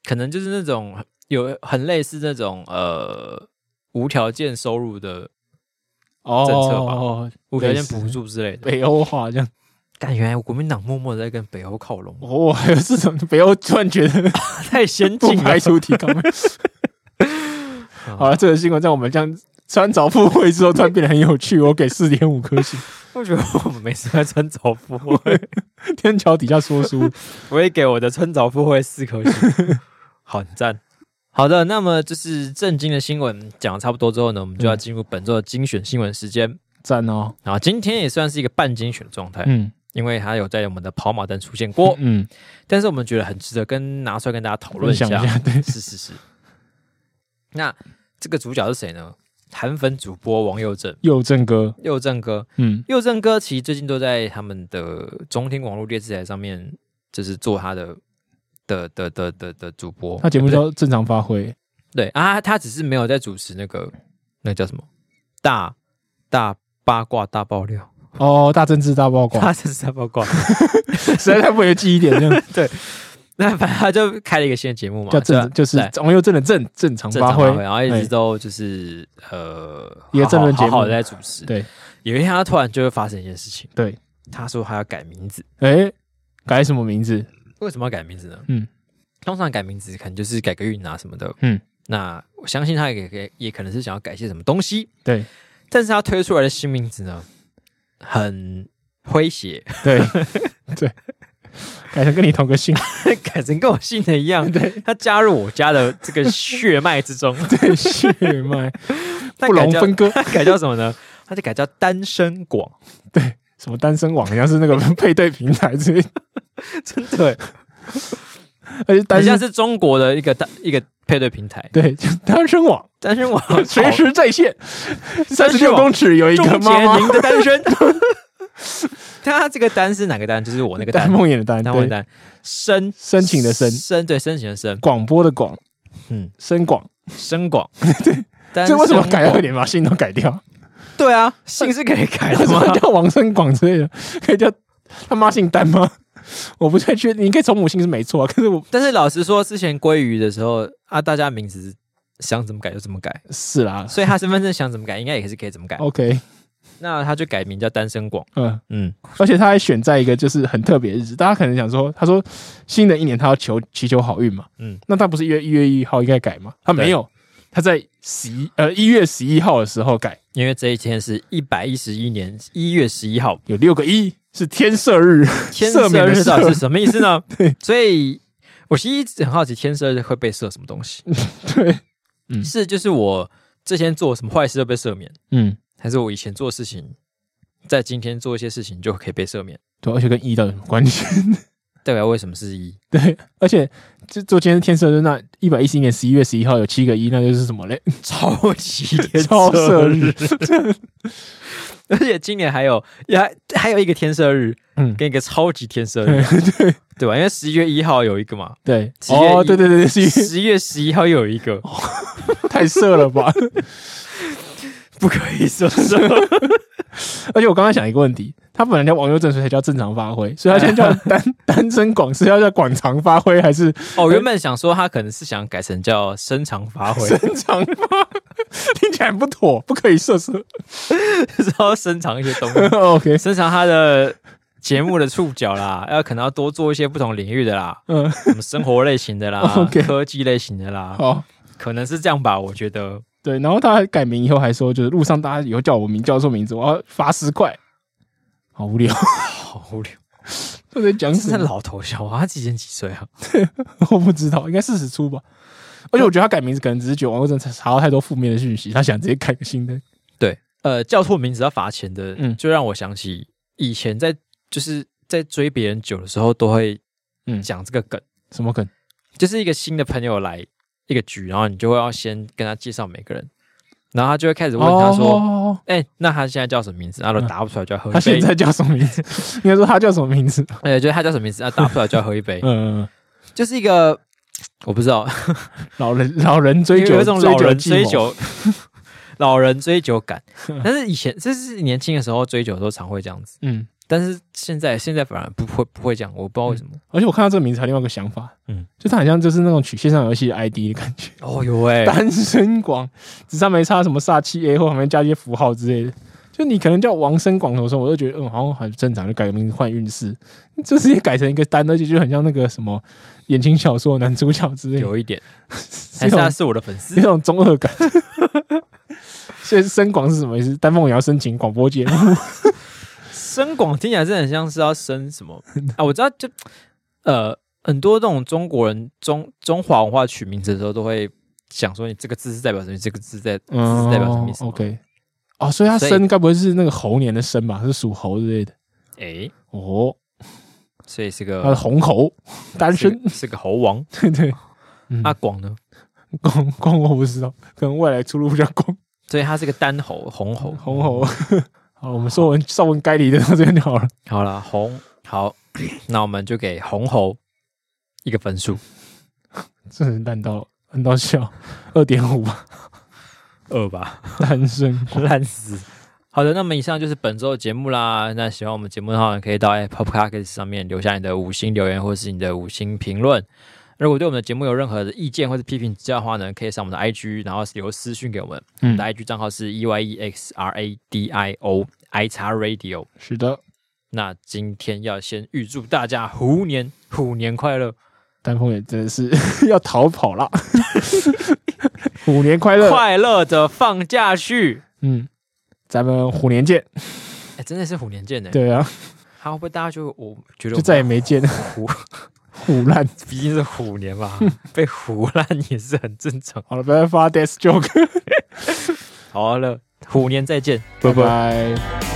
可能就是那种有很类似那种呃无条件收入的政策吧，哦、无条件补助之类的。北欧化这样，感觉国民党默默的在跟北欧靠拢。哦，还有这种北欧突然觉得 太先进了，排除提高。好了，这个新闻在我们这样穿凿附会之后，突然变得很有趣。我给四点五颗星。我觉得我们每次在穿凿附会，天桥底下说书，我也给我的穿凿附会四颗星，好赞。好的，那么就是震惊的新闻讲的差不多之后呢，我们就要进入本周的精选新闻时间。赞哦！然后今天也算是一个半精选的状态，嗯，因为它有在我们的跑马灯出现过，嗯，但是我们觉得很值得跟拿出来跟大家讨论，一下对，是是是。那这个主角是谁呢？韩粉主播王佑正，佑正哥，佑正哥，嗯，佑正哥其实最近都在他们的中天网络电视台上面，就是做他的的的的的的主播。他节目叫正常发挥，对啊，他只是没有在主持那个那个叫什么？大大八卦大爆料。哦，大政治大八卦，大政治大八卦，实在太不有记忆点这样，对。那反正他就开了一个新的节目嘛，叫正，就是王佑正的正正常发挥，然后一直都就是呃一个正论节目好好在主持。对，有一天他突然就会发生一件事情，对，他说他要改名字，哎，改什么名字？为什么要改名字呢？嗯，通常改名字可能就是改个运啊什么的，嗯，那我相信他也也也可能是想要改些什么东西，对，但是他推出来的新名字呢，很诙谐，对对。改成跟你同个姓，改成跟我姓的一样。对，他加入我家的这个血脉之中。对，血脉不容分割。他改叫什么呢？他就改叫单身广。对，什么单身网，好像是那个配对平台之类的。真的，而且单身是中国的一个单一个配对平台。对，单身网，单身网随时在线。三十六公尺有一个妈妈的单身。他这个单是哪个单？就是我那个单，梦魇的单，梦魇单，深深情的申，申对深情的申，广播的广，嗯，深广。深广，对，这为什么改了一点把姓都改掉？对啊，姓是可以改的吗？叫王深广之类的，可以叫他妈姓单吗？我不太确定，你可以从母姓是没错，可是我，但是老实说，之前鲑鱼的时候啊，大家名字想怎么改就怎么改，是啦，所以他身份证想怎么改，应该也是可以怎么改。OK。那他就改名叫单身广，嗯。嗯，而且他还选在一个就是很特别的日子，大家可能想说，他说新的一年他要求祈求好运嘛，嗯，那他不是一月一月一号应该改吗？他没有，他在十一呃一月十一号的时候改，因为这一天是一百一十一年一月十一号，有六个一，是天赦日，天赦日到底是什么意思呢？对，所以我其实一直很好奇，天赦日会被赦什么东西？对，嗯，是就是我之前做什么坏事都被赦免，嗯。还是我以前做事情，在今天做一些事情就可以被赦免。对，而且跟一到底有什么关系？代表为什么是一？对，而且就做今天天赦日，那一百一十一年十一月十一号有七个一，那就是什么嘞？超级天超赦日。而且今年还有还还有一个天赦日，嗯，跟一个超级天赦日，对对吧？因为十一月一号有一个嘛，对，哦，对对对对，十一月十一号又有一个，太色了吧？不可以说说，而且我刚刚想一个问题，他本来叫王佑正，所以才叫正常发挥，所以他现在叫 单单身广是要叫广长发挥还是？哦，原本想说他可能是想改成叫深长发挥，深长发 听起来不妥，不可以色色，就是要伸长一些东西，OK，伸长他的节目的触角啦，要可能要多做一些不同领域的啦，嗯，什么生活类型的啦.科技类型的啦，哦，可能是这样吧，我觉得。对，然后他改名以后还说，就是路上大家以后叫我名叫错名字，我要罚十块，好无聊，好无聊。他在讲什么？老头笑话，他几年几岁啊？我不知道，应该四十出吧。而且我觉得他改名字可能只是觉得王佑正查到太多负面的讯息，他想直接改个新的。对，呃，叫错名字要罚钱的，嗯，就让我想起以前在就是在追别人久的时候，都会嗯讲这个梗，什么梗？就是一个新的朋友来一个局，然后你就会要先跟他介绍每个人，然后他就会开始问他说：“哎、欸，那他现在叫什么名字？”然后答不出来就要喝一杯。他现在叫什么名字？应该说他叫什么名字？哎，就是他叫什么名字？啊，答不出来就要喝一杯。嗯，就是一个我不知道，老人老人追酒，有一种老人追酒。老人追酒感，但是以前这是年轻的时候追酒的时候常会这样子，嗯，但是现在现在反而不会不会这样，我不知道为什么。嗯、而且我看到这个名字还有另外一个想法，嗯，就它好像就是那种取线上游戏 ID 的感觉。哦呦喂，单身广，只差没差什么煞气 A 或旁边加一些符号之类的。就你可能叫王生广的时候，我就觉得嗯好像很正常，就改个名字换运势。这直接改成一个单，而且就很像那个什么言情小说男主角之类的，有一点，还是他是我的粉丝，那种中二感。所以深广是什么意思？丹凤也要申请广播节目。深广听起来是很像是要生什么 啊？我知道，就呃很多这种中国人中中华文化取名字的时候，都会想说你这个字是代表什么？这个字在字是代表什么意思？OK，哦，所以他生该不会是那个猴年的生吧？是属猴之类的？哎、欸，哦，所以是个他是红猴，单身是，是个猴王。对 对，阿广呢？广广我不知道，可能未来出路比较广。所以他是个单猴，红猴，红猴。好，我们说完少文该离的到这边就好了。好了，红好，那我们就给红猴一个分数。这人烂到烂到笑，二点五吧，二吧，单身烂死。好的，那么以上就是本周的节目啦。那喜欢我们节目的话，可以到 Apple Podcast 上面留下你的五星留言，或是你的五星评论。如果对我们的节目有任何的意见或者批评指教的话呢，可以上我们的 IG，然后留私讯给我们。嗯、我们的 IG 账号是 E Y E X R A D I O I X Radio。是的，那今天要先预祝大家虎年虎年快乐。丹凤也真的是 要逃跑了，虎年快乐，快乐的放假去。嗯，咱们虎年见。哎、欸，真的是虎年见呢。对啊，还会不会大家就我觉得我就再也没见虎。唬烂，毕竟是虎年嘛，被虎烂也是很正常。好了，不要发 death joke。好了，虎年再见，拜拜。